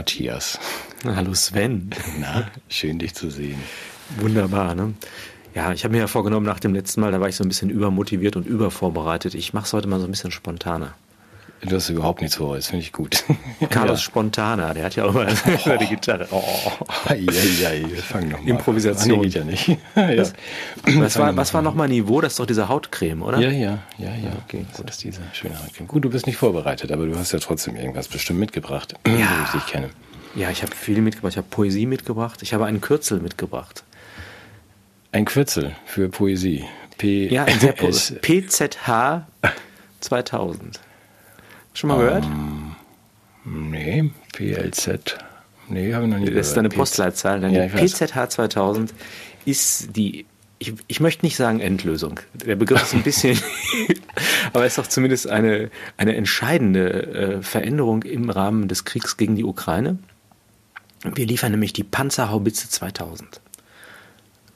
Matthias. Hallo Sven. Na, schön dich zu sehen. Wunderbar, ne? Ja, ich habe mir ja vorgenommen, nach dem letzten Mal, da war ich so ein bisschen übermotiviert und übervorbereitet. Ich mache es heute mal so ein bisschen spontaner. Du hast überhaupt nichts vor, das finde ich gut. Carlos ja. Spontaner, der hat ja auch mal oh. die Gitarre. Oh. Ja, ja, ja, fang noch mal. Improvisation. Nee, geht ja nicht. ja. Das, was war, was war nochmal Niveau? Das ist doch diese Hautcreme, oder? Ja, ja, ja, ja. Okay, das ist diese schöne Hautcreme. Gut, du bist nicht vorbereitet, aber du hast ja trotzdem irgendwas bestimmt mitgebracht, ja. wie ich dich kenne. Ja, ich habe viel mitgebracht. Ich habe Poesie mitgebracht. Ich habe einen Kürzel mitgebracht. Ein Kürzel für Poesie. P ja, ein PZH 2000. Schon mal um, gehört? Ähm, nee, PLZ. Nee, habe ich noch nie gehört. Das ist deine Postleitzahl. Ja, PZH 2000 ist die, ich, ich möchte nicht sagen Endlösung. Der Begriff ist ein bisschen, aber es ist doch zumindest eine, eine entscheidende äh, Veränderung im Rahmen des Kriegs gegen die Ukraine. Wir liefern nämlich die Panzerhaubitze 2000.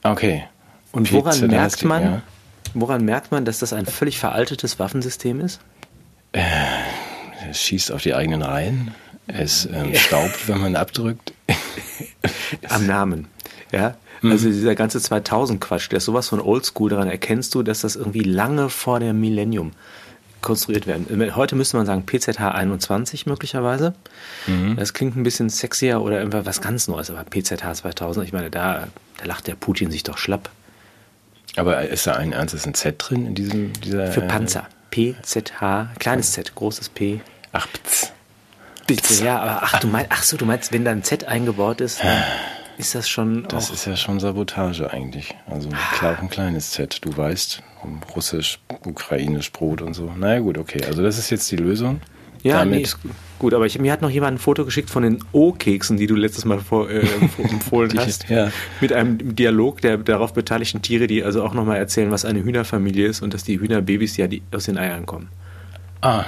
Okay. Und woran merkt man, ja. woran merkt man, dass das ein völlig veraltetes Waffensystem ist? Äh, es schießt auf die eigenen Reihen. Es ähm, staubt, wenn man abdrückt. Am Namen. Ja. Mhm. Also dieser ganze 2000-Quatsch, der ist sowas von Oldschool, daran erkennst du, dass das irgendwie lange vor dem Millennium konstruiert werden. Heute müsste man sagen PZH 21 möglicherweise. Mhm. Das klingt ein bisschen sexier oder irgendwas was ganz Neues, aber PZH 2000, ich meine, da, da lacht der Putin sich doch schlapp. Aber ist da ein ernstes Z drin in diesem dieser Für Panzer. PZH, kleines Z, großes P. Ach, pz. Pz. Ja, aber ach du meinst, ach so, du meinst, wenn da ein Z eingebaut ist, ist das schon. Das ist ja schon Sabotage eigentlich. Also klar, ein kleines Z. Du weißt, russisch, ukrainisch Brot und so. Naja, gut, okay. Also das ist jetzt die Lösung. Ja, Damit nee, ist gut. Aber ich, mir hat noch jemand ein Foto geschickt von den O-Keksen, die du letztes Mal vor, äh, empfohlen hast. Ja. Mit einem Dialog der darauf beteiligten Tiere, die also auch nochmal erzählen, was eine Hühnerfamilie ist und dass die Hühnerbabys ja die aus den Eiern kommen. Ah.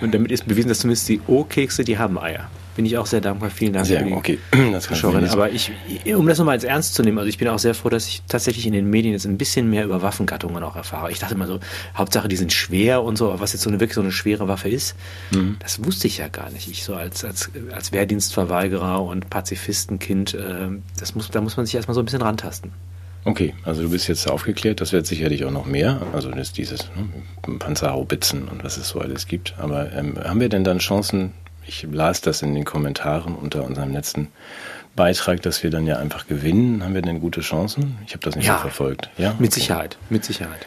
und damit ist bewiesen, dass zumindest die O-Kekse, die haben Eier bin ich auch sehr dankbar. Vielen Dank sehr, okay. das Zuschauerin. Aber ich, um das nochmal als ernst zu nehmen, also ich bin auch sehr froh, dass ich tatsächlich in den Medien jetzt ein bisschen mehr über Waffengattungen auch erfahre. Ich dachte immer so, Hauptsache die sind schwer und so, aber was jetzt so eine wirklich so eine schwere Waffe ist, mhm. das wusste ich ja gar nicht. Ich so als, als, als Wehrdienstverweigerer und Pazifistenkind, äh, das muss, da muss man sich erstmal so ein bisschen rantasten. Okay, also du bist jetzt aufgeklärt, das wird sicherlich auch noch mehr, also das dieses ne, Panzerhaubitzen und was es so alles gibt. Aber ähm, haben wir denn dann Chancen, ich las das in den Kommentaren unter unserem letzten Beitrag, dass wir dann ja einfach gewinnen. Haben wir denn gute Chancen? Ich habe das nicht ja, so verfolgt. Ja, mit Sicherheit, mit Sicherheit.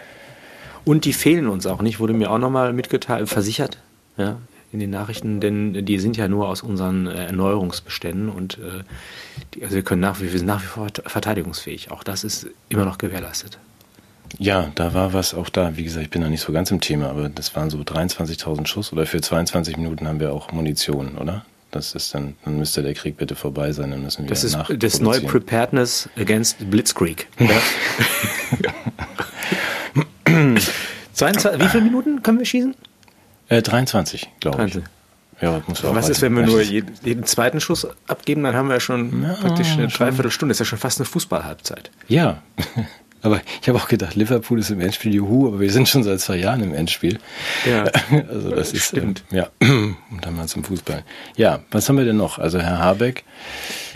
Und die fehlen uns auch nicht, wurde mir auch nochmal mitgeteilt, versichert, ja, in den Nachrichten, denn die sind ja nur aus unseren äh, Erneuerungsbeständen und äh, die, also wir können nach wie, wir sind nach wie vor verteidigungsfähig. Auch das ist immer noch gewährleistet. Ja, da war was auch da. Wie gesagt, ich bin noch nicht so ganz im Thema, aber das waren so 23.000 Schuss oder für 22 Minuten haben wir auch Munition, oder? Das ist dann, dann müsste der Krieg bitte vorbei sein, dann müssen wir Das ist das neue Preparedness against Blitzkrieg. Ja? 22, wie viele Minuten können wir schießen? Äh, 23, glaube ich. Ja, muss Was ist, wenn wir nur jeden, jeden, zweiten Schuss abgeben, dann haben wir ja schon ja, praktisch eine Dreiviertelstunde. Das ist ja schon fast eine Fußballhalbzeit. Ja, aber ich habe auch gedacht, Liverpool ist im Endspiel, juhu, aber wir sind schon seit zwei Jahren im Endspiel. Ja. Also das ist, stimmt. Ähm, ja, und dann mal zum Fußball. Ja, was haben wir denn noch? Also Herr Habeck.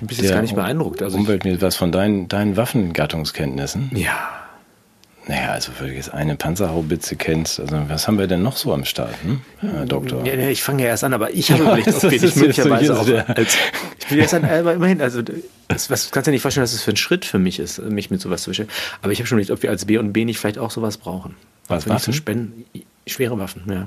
Du bist jetzt gar nicht beeindruckt. Also Umweltminister, was von deinen, deinen Waffengattungskenntnissen? Ja. Naja, also wenn du jetzt eine Panzerhaubitze kennst, also was haben wir denn noch so am Start, hm? Herr Doktor? Ja, ich fange ja erst an, aber ich habe ja, überlegt, ob ich möglicherweise auch als, ich will jetzt an, aber immerhin, also das, was kannst du dir nicht vorstellen, dass es das für ein Schritt für mich ist, mich mit sowas zu beschäftigen. Aber ich habe schon überlegt, ob wir als B und B nicht vielleicht auch sowas brauchen. Was, Waffen? So spenden, schwere Waffen, ja.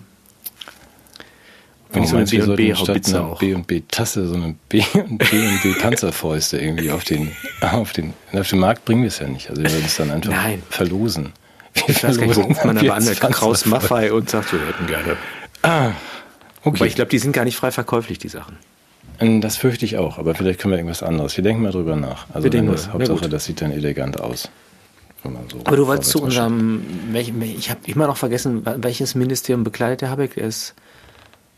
Wenn ich so eine B und B und B Tasse so eine B und B und B Panzerfäuste irgendwie auf den auf den auf den Markt bringen wir es ja nicht. Also wir werden es dann einfach Nein. verlosen. Wir ich weiß gar nicht, ruft man aber an der Kraus Maffei und sagt, wir hätten gerne. Ah, okay. Aber ich glaube, die sind gar nicht frei verkäuflich, die Sachen. Ähm, das fürchte ich auch, aber vielleicht können wir irgendwas anderes. Wir denken mal drüber nach. Also wir wenn das, Hauptsache, das sieht dann elegant aus. So aber du wolltest zu unserem, ich habe immer noch vergessen, welches Ministerium bekleidet der Habeck? Ist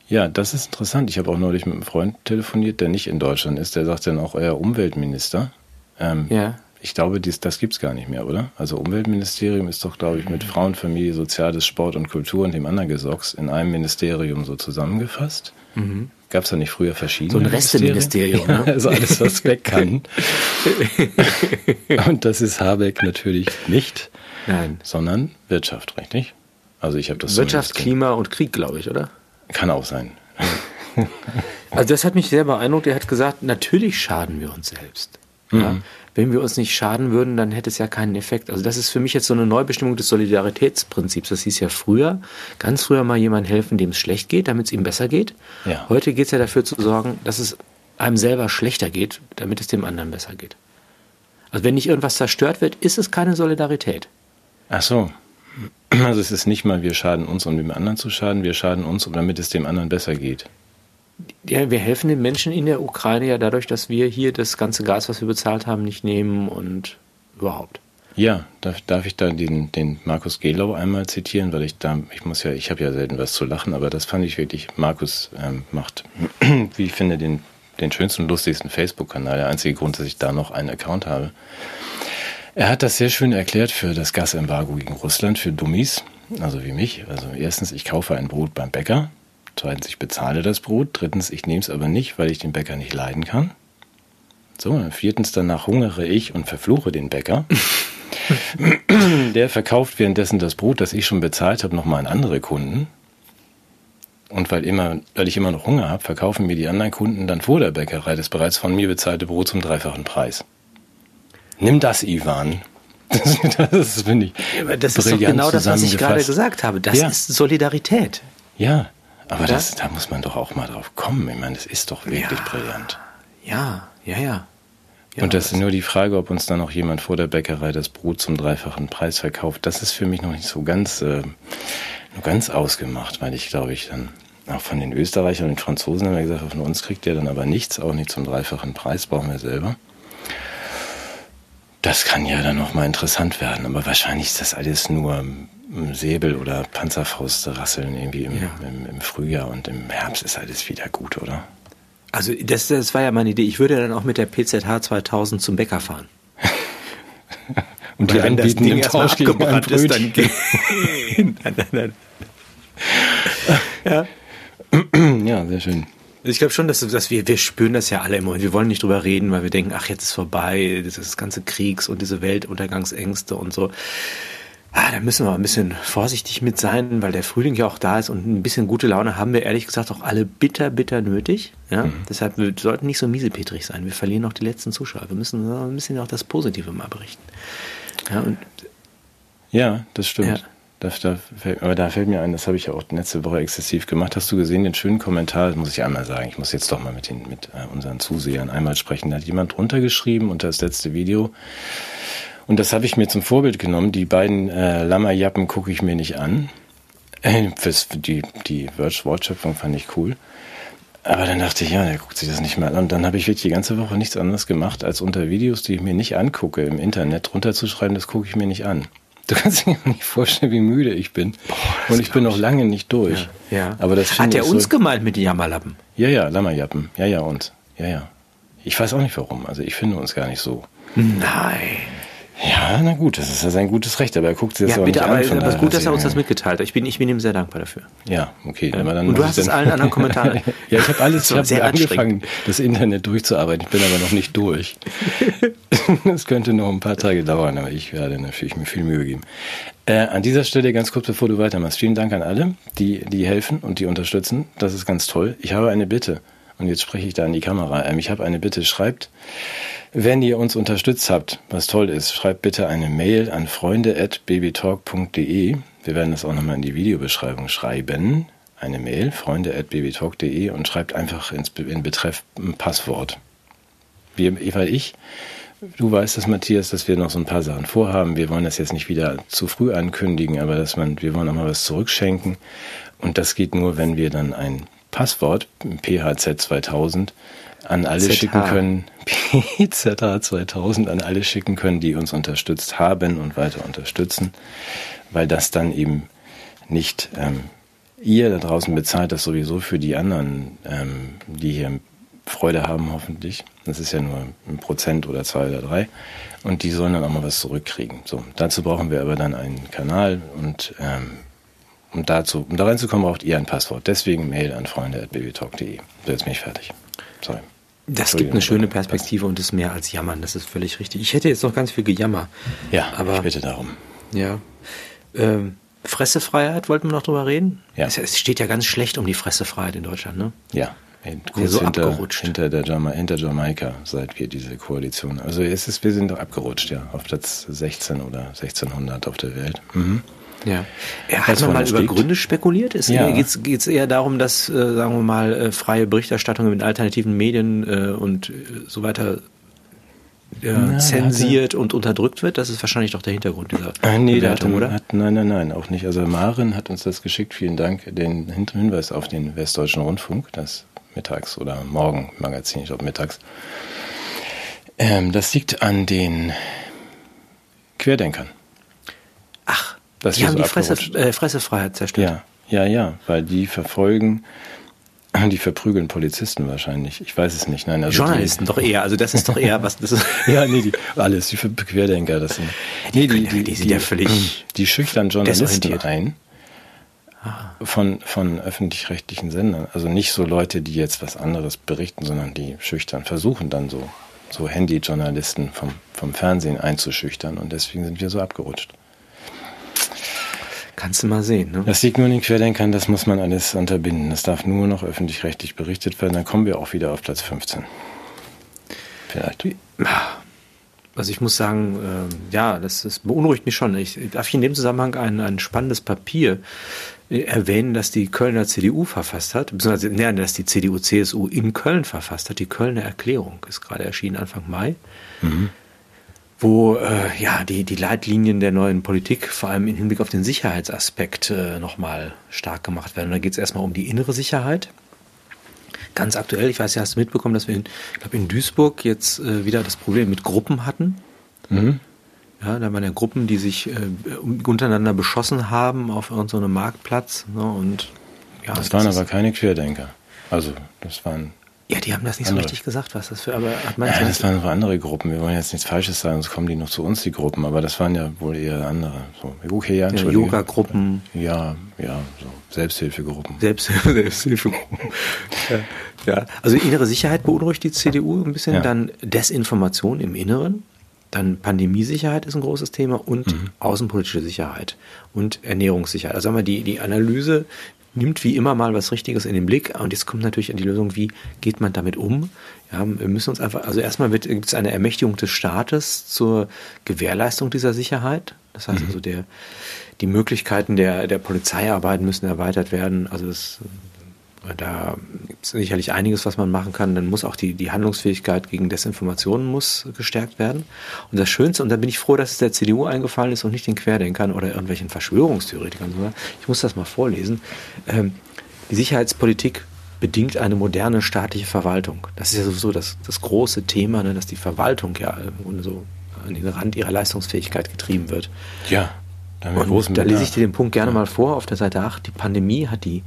ja, das ist interessant. Ich habe auch neulich mit einem Freund telefoniert, der nicht in Deutschland ist. Der sagt dann auch, euer Umweltminister. Ähm, ja. Ich glaube, dies, das gibt es gar nicht mehr, oder? Also Umweltministerium ist doch, glaube ich, mit Frauen, Familie, Soziales, Sport und Kultur und dem anderen Gesocks in einem Ministerium so zusammengefasst. Mhm. Gab es da nicht früher verschiedene? So ein Resteministerium, ja, ne? Also alles, was weg kann. Und das ist Habeck natürlich nicht. Nein. Sondern Wirtschaft, richtig? Also ich habe das Wirtschaft, Klima und Krieg, glaube ich, oder? Kann auch sein. Also das hat mich sehr beeindruckt. Er hat gesagt, natürlich schaden wir uns selbst. Mhm. Ja? Wenn wir uns nicht schaden würden, dann hätte es ja keinen Effekt. Also das ist für mich jetzt so eine Neubestimmung des Solidaritätsprinzips. Das hieß ja früher, ganz früher mal jemand helfen, dem es schlecht geht, damit es ihm besser geht. Ja. Heute geht es ja dafür zu sorgen, dass es einem selber schlechter geht, damit es dem anderen besser geht. Also wenn nicht irgendwas zerstört wird, ist es keine Solidarität. Ach so. Also es ist nicht mal, wir schaden uns, um dem anderen zu schaden, wir schaden uns, damit es dem anderen besser geht. Ja, wir helfen den Menschen in der Ukraine ja dadurch, dass wir hier das ganze Gas, was wir bezahlt haben, nicht nehmen und überhaupt. Ja, darf, darf ich da den, den Markus Gelau einmal zitieren, weil ich da, ich muss ja, ich habe ja selten was zu lachen, aber das fand ich wirklich, Markus ähm, macht, wie ich finde, den, den schönsten und lustigsten Facebook-Kanal. Der einzige Grund, dass ich da noch einen Account habe. Er hat das sehr schön erklärt für das Gasembargo gegen Russland, für Dummies, also wie mich. Also erstens, ich kaufe ein Brot beim Bäcker. Zweitens, ich bezahle das Brot. Drittens, ich nehme es aber nicht, weil ich den Bäcker nicht leiden kann. So, viertens, danach hungere ich und verfluche den Bäcker. Der verkauft währenddessen das Brot, das ich schon bezahlt habe, nochmal an andere Kunden. Und weil, immer, weil ich immer noch Hunger habe, verkaufen mir die anderen Kunden dann vor der Bäckerei das bereits von mir bezahlte Brot zum dreifachen Preis. Nimm das, Ivan. Das, das finde ich. Das ist doch genau das, was ich gerade gesagt habe. Das ja. ist Solidarität. Ja, aber das, da muss man doch auch mal drauf kommen. Ich meine, das ist doch wirklich ja. brillant. Ja, ja, ja. ja und das ist nur die Frage, ob uns dann noch jemand vor der Bäckerei das Brot zum dreifachen Preis verkauft. Das ist für mich noch nicht so ganz, äh, nur ganz ausgemacht, weil ich glaube ich dann auch von den Österreichern und den Franzosen haben wir gesagt, von uns kriegt der dann aber nichts, auch nicht zum dreifachen Preis, brauchen wir selber. Das kann ja dann noch mal interessant werden, aber wahrscheinlich ist das alles nur Säbel oder Panzerfaust rasseln irgendwie im, ja. im, im, Frühjahr und im Herbst ist alles wieder gut, oder? Also das, das war ja meine Idee. Ich würde dann auch mit der PZH 2000 zum Bäcker fahren. und die wenn das Ding erstmal abgebrannt ist, dann nein, nein, nein. ja. ja, sehr schön. Ich glaube schon, dass, dass, wir, wir spüren das ja alle immer und wir wollen nicht drüber reden, weil wir denken, ach, jetzt ist vorbei, das ganze Kriegs- und diese Weltuntergangsängste und so. Ah, da müssen wir ein bisschen vorsichtig mit sein, weil der Frühling ja auch da ist und ein bisschen gute Laune haben wir ehrlich gesagt auch alle bitter, bitter nötig. Ja? Mhm. Deshalb wir sollten nicht so miesepetrig sein. Wir verlieren noch die letzten Zuschauer. Wir müssen ein bisschen auch das Positive mal berichten. Ja, ja das stimmt. Ja. Da, da, aber da fällt mir ein, das habe ich ja auch letzte Woche exzessiv gemacht. Hast du gesehen, den schönen Kommentar, das muss ich einmal sagen, ich muss jetzt doch mal mit, den, mit äh, unseren Zusehern einmal sprechen. Da hat jemand drunter geschrieben unter das letzte Video. Und das habe ich mir zum Vorbild genommen. Die beiden äh, Lammerjappen gucke ich mir nicht an. Äh, die die Wortschöpfung fand ich cool. Aber dann dachte ich, ja, der guckt sich das nicht mehr an. Und dann habe ich wirklich die ganze Woche nichts anderes gemacht, als unter Videos, die ich mir nicht angucke, im Internet runterzuschreiben, das gucke ich mir nicht an. Du kannst dir nicht vorstellen, wie müde ich bin. Boah, und ich bin noch lange nicht durch. Ja, ja. Aber das Hat er uns so, gemeint mit den Jammerlappen? Ja, ja, Lammerjappen. Ja, ja, uns. Ja, ja. Ich weiß auch nicht warum. Also ich finde uns gar nicht so. Nein. Ja, na gut, das ist ja sein gutes Recht, aber er guckt sich das ja, auch bitte, nicht aber an. Aber es ist gut, dass er uns das mitgeteilt hat. Ich bin, ich bin ihm sehr dankbar dafür. Ja, okay. Ja. Dann Und du hast es allen anderen Kommentaren. ja, ich habe alles, ich habe angefangen, das Internet durchzuarbeiten. Ich bin aber noch nicht durch. Es könnte noch ein paar Tage dauern, aber ich werde natürlich mir viel Mühe geben. Äh, an dieser Stelle ganz kurz, bevor du weitermachst, vielen Dank an alle, die, die helfen und die unterstützen. Das ist ganz toll. Ich habe eine Bitte. Und jetzt spreche ich da in die Kamera. Ähm, ich habe eine Bitte. Schreibt wenn ihr uns unterstützt habt, was toll ist, schreibt bitte eine Mail an freunde.babytalk.de. Wir werden das auch nochmal in die Videobeschreibung schreiben. Eine Mail, freunde.babytalk.de und schreibt einfach ins, in Betreff ein Passwort. Wir, weil ich, du weißt das, Matthias, dass wir noch so ein paar Sachen vorhaben. Wir wollen das jetzt nicht wieder zu früh ankündigen, aber dass man, wir wollen auch mal was zurückschenken. Und das geht nur, wenn wir dann ein Passwort, PHZ 2000, an alle ZH. schicken können, PZH 2000 an alle schicken können, die uns unterstützt haben und weiter unterstützen, weil das dann eben nicht ähm, ihr da draußen bezahlt, das sowieso für die anderen, ähm, die hier Freude haben hoffentlich. Das ist ja nur ein Prozent oder zwei oder drei. Und die sollen dann auch mal was zurückkriegen. So, dazu brauchen wir aber dann einen Kanal und ähm, um, dazu, um da reinzukommen, braucht ihr ein Passwort. Deswegen Mail an freunde.babytalk.de. So, jetzt bin ich fertig. Sorry. Das gibt eine schöne Perspektive und ist mehr als Jammern, das ist völlig richtig. Ich hätte jetzt noch ganz viel Gejammer. Ja, aber ich bitte darum. Ja. Ähm, Fressefreiheit, wollten wir noch drüber reden? Ja. Es, es, steht ja ganz schlecht um die Fressefreiheit in Deutschland, ne? Ja. Kurz so hinter, abgerutscht. Hinter, der Jama, hinter Jamaika, seit wir diese Koalition. Also es ist, wir sind doch abgerutscht, ja, auf Platz 16 oder 1600 auf der Welt. Mhm. Ja. ja hat man mal über Gründe spekuliert? ja. Geht es eher darum, dass, äh, sagen wir mal, äh, freie Berichterstattung mit alternativen Medien äh, und äh, so weiter Na, zensiert hatte, und unterdrückt wird? Das ist wahrscheinlich doch der Hintergrund dieser äh, nee, Bewertung, hatte, oder? Hat, nein, nein, nein, auch nicht. Also Marin hat uns das geschickt. Vielen Dank. Den Hinweis auf den Westdeutschen Rundfunk, das Mittags- oder Morgenmagazin, ich glaube mittags. Ähm, das liegt an den Querdenkern. Das die haben so die Fresse, äh, Fressefreiheit zerstört. Ja, ja, ja, weil die verfolgen, die verprügeln Polizisten wahrscheinlich. Ich weiß es nicht. Nein, also Journalisten die, doch eher. Also das ist doch eher was. Das ist ja, nee, die, alles. Die Querdenker, das sind. Nee, die, die, die, sind ja völlig. Die schüchtern Journalisten ein. Ah. Von, von öffentlich-rechtlichen Sendern. Also nicht so Leute, die jetzt was anderes berichten, sondern die schüchtern versuchen dann so, so Handy-Journalisten vom, vom Fernsehen einzuschüchtern und deswegen sind wir so abgerutscht. Kannst du mal sehen. Ne? Das liegt nur in den Querdenkern, das muss man alles unterbinden. Das darf nur noch öffentlich-rechtlich berichtet werden, dann kommen wir auch wieder auf Platz 15. Vielleicht. Also ich muss sagen, äh, ja, das, das, beunruhigt mich schon. Ich darf ich in dem Zusammenhang ein, ein spannendes Papier äh, erwähnen, das die Kölner CDU verfasst hat, beziehungsweise nee, das die CDU-CSU in Köln verfasst hat. Die Kölner Erklärung ist gerade erschienen Anfang Mai. Mhm wo äh, ja die, die Leitlinien der neuen Politik vor allem im Hinblick auf den Sicherheitsaspekt äh, nochmal stark gemacht werden. Und da geht es erstmal um die innere Sicherheit. Ganz aktuell, ich weiß ja, hast du mitbekommen, dass wir in, ich glaube in Duisburg jetzt äh, wieder das Problem mit Gruppen hatten. Mhm. Ja, da waren ja Gruppen, die sich äh, untereinander beschossen haben auf irgendeinem so Marktplatz. Ne, und, ja, das, das waren aber keine Querdenker. Also das waren ja, die haben das nicht andere. so richtig gesagt, was das für, aber hat man ja, das waren so andere Gruppen. Wir wollen jetzt nichts Falsches sagen, sonst kommen die noch zu uns, die Gruppen, aber das waren ja wohl eher andere. So, okay, ja, ja Yoga-Gruppen. Ja, ja, so Selbsthilfegruppen. Selbsthilfe, Selbsthilfegruppen. ja, ja, also innere Sicherheit beunruhigt die CDU ein bisschen, ja. dann Desinformation im Inneren, dann Pandemiesicherheit ist ein großes Thema und mhm. außenpolitische Sicherheit und Ernährungssicherheit. Also sagen wir, die, die Analyse, nimmt wie immer mal was Richtiges in den Blick. Und jetzt kommt natürlich an die Lösung, wie geht man damit um? Ja, wir müssen uns einfach, also erstmal gibt es eine Ermächtigung des Staates zur Gewährleistung dieser Sicherheit. Das heißt mhm. also, der, die Möglichkeiten der, der Polizeiarbeit müssen erweitert werden. Also das da gibt es sicherlich einiges, was man machen kann. Dann muss auch die, die Handlungsfähigkeit gegen Desinformationen muss gestärkt werden. Und das Schönste, und da bin ich froh, dass es der CDU eingefallen ist und nicht den Querdenkern oder irgendwelchen Verschwörungstheoretikern. Ich muss das mal vorlesen. Ähm, die Sicherheitspolitik bedingt eine moderne staatliche Verwaltung. Das ist ja sowieso das, das große Thema, ne, dass die Verwaltung ja so an den Rand ihrer Leistungsfähigkeit getrieben wird. Ja. Und da lese ich dir den Punkt gerne mal vor auf der Seite 8. Die Pandemie hat die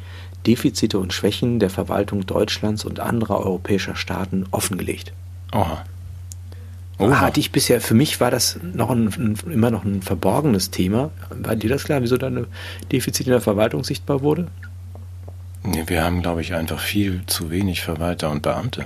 Defizite und Schwächen der Verwaltung Deutschlands und anderer europäischer Staaten offengelegt. Aha. Oha. Hatte ich bisher, für mich war das noch ein, ein, immer noch ein verborgenes Thema. War dir das klar, wieso da ein Defizit in der Verwaltung sichtbar wurde? Nee, wir haben, glaube ich, einfach viel zu wenig Verwalter und Beamte.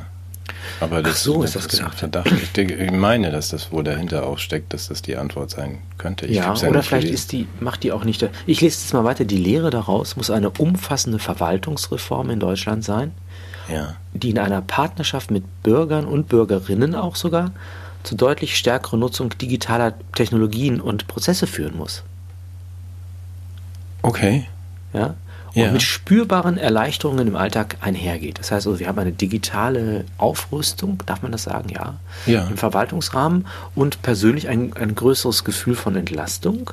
Aber das, Ach so ist das, das gedacht. Verdacht. Ich, denke, ich meine, dass das wo dahinter auch steckt, dass das die Antwort sein könnte. Ich ja, oder vielleicht ist die, macht die auch nicht. Ich lese jetzt mal weiter. Die Lehre daraus muss eine umfassende Verwaltungsreform in Deutschland sein, ja. die in einer Partnerschaft mit Bürgern und Bürgerinnen auch sogar zu deutlich stärkerer Nutzung digitaler Technologien und Prozesse führen muss. Okay. Ja und ja. mit spürbaren Erleichterungen im Alltag einhergeht. Das heißt also, wir haben eine digitale Aufrüstung, darf man das sagen, ja, ja. im Verwaltungsrahmen und persönlich ein, ein größeres Gefühl von Entlastung.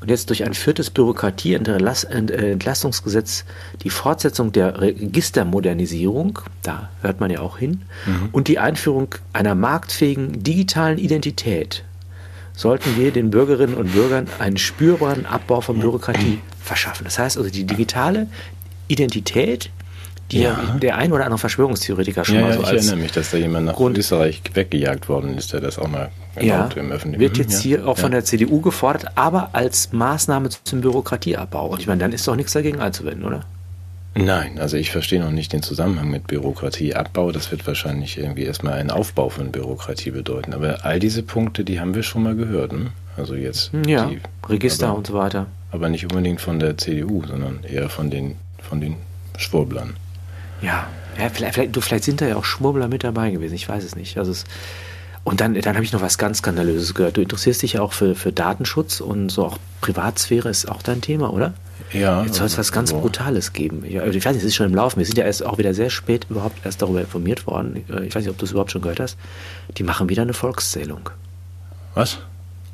Und jetzt durch ein viertes Bürokratie-Entlastungsgesetz die Fortsetzung der Registermodernisierung, da hört man ja auch hin, mhm. und die Einführung einer marktfähigen digitalen Identität sollten wir den Bürgerinnen und Bürgern einen spürbaren Abbau von Bürokratie verschaffen. Das heißt also, die digitale Identität, die ja. der ein oder andere Verschwörungstheoretiker schon ja, mal so ja, ich als erinnere mich, dass da jemand nach Grund Österreich weggejagt worden ist, der das auch mal ja, im öffentlichen Wird jetzt hier auch von der CDU gefordert, aber als Maßnahme zum Bürokratieabbau. Und ich meine, dann ist doch nichts dagegen einzuwenden, oder? Nein, also ich verstehe noch nicht den Zusammenhang mit Bürokratieabbau. Das wird wahrscheinlich irgendwie erstmal einen Aufbau von Bürokratie bedeuten. Aber all diese Punkte, die haben wir schon mal gehört. Ne? Also jetzt ja, die, Register aber, und so weiter. Aber nicht unbedingt von der CDU, sondern eher von den, von den Schwurblern. Ja, ja vielleicht, vielleicht, du, vielleicht sind da ja auch Schwurbler mit dabei gewesen, ich weiß es nicht. Also es, und dann, dann habe ich noch was ganz Skandalöses gehört. Du interessierst dich ja auch für, für Datenschutz und so auch Privatsphäre ist auch dein Thema, oder? Ja. Jetzt soll es was ganz so. Brutales geben. Ich, weiß nicht, es ist schon im Laufen. Wir sind ja erst auch wieder sehr spät überhaupt erst darüber informiert worden. Ich weiß nicht, ob du es überhaupt schon gehört hast. Die machen wieder eine Volkszählung. Was?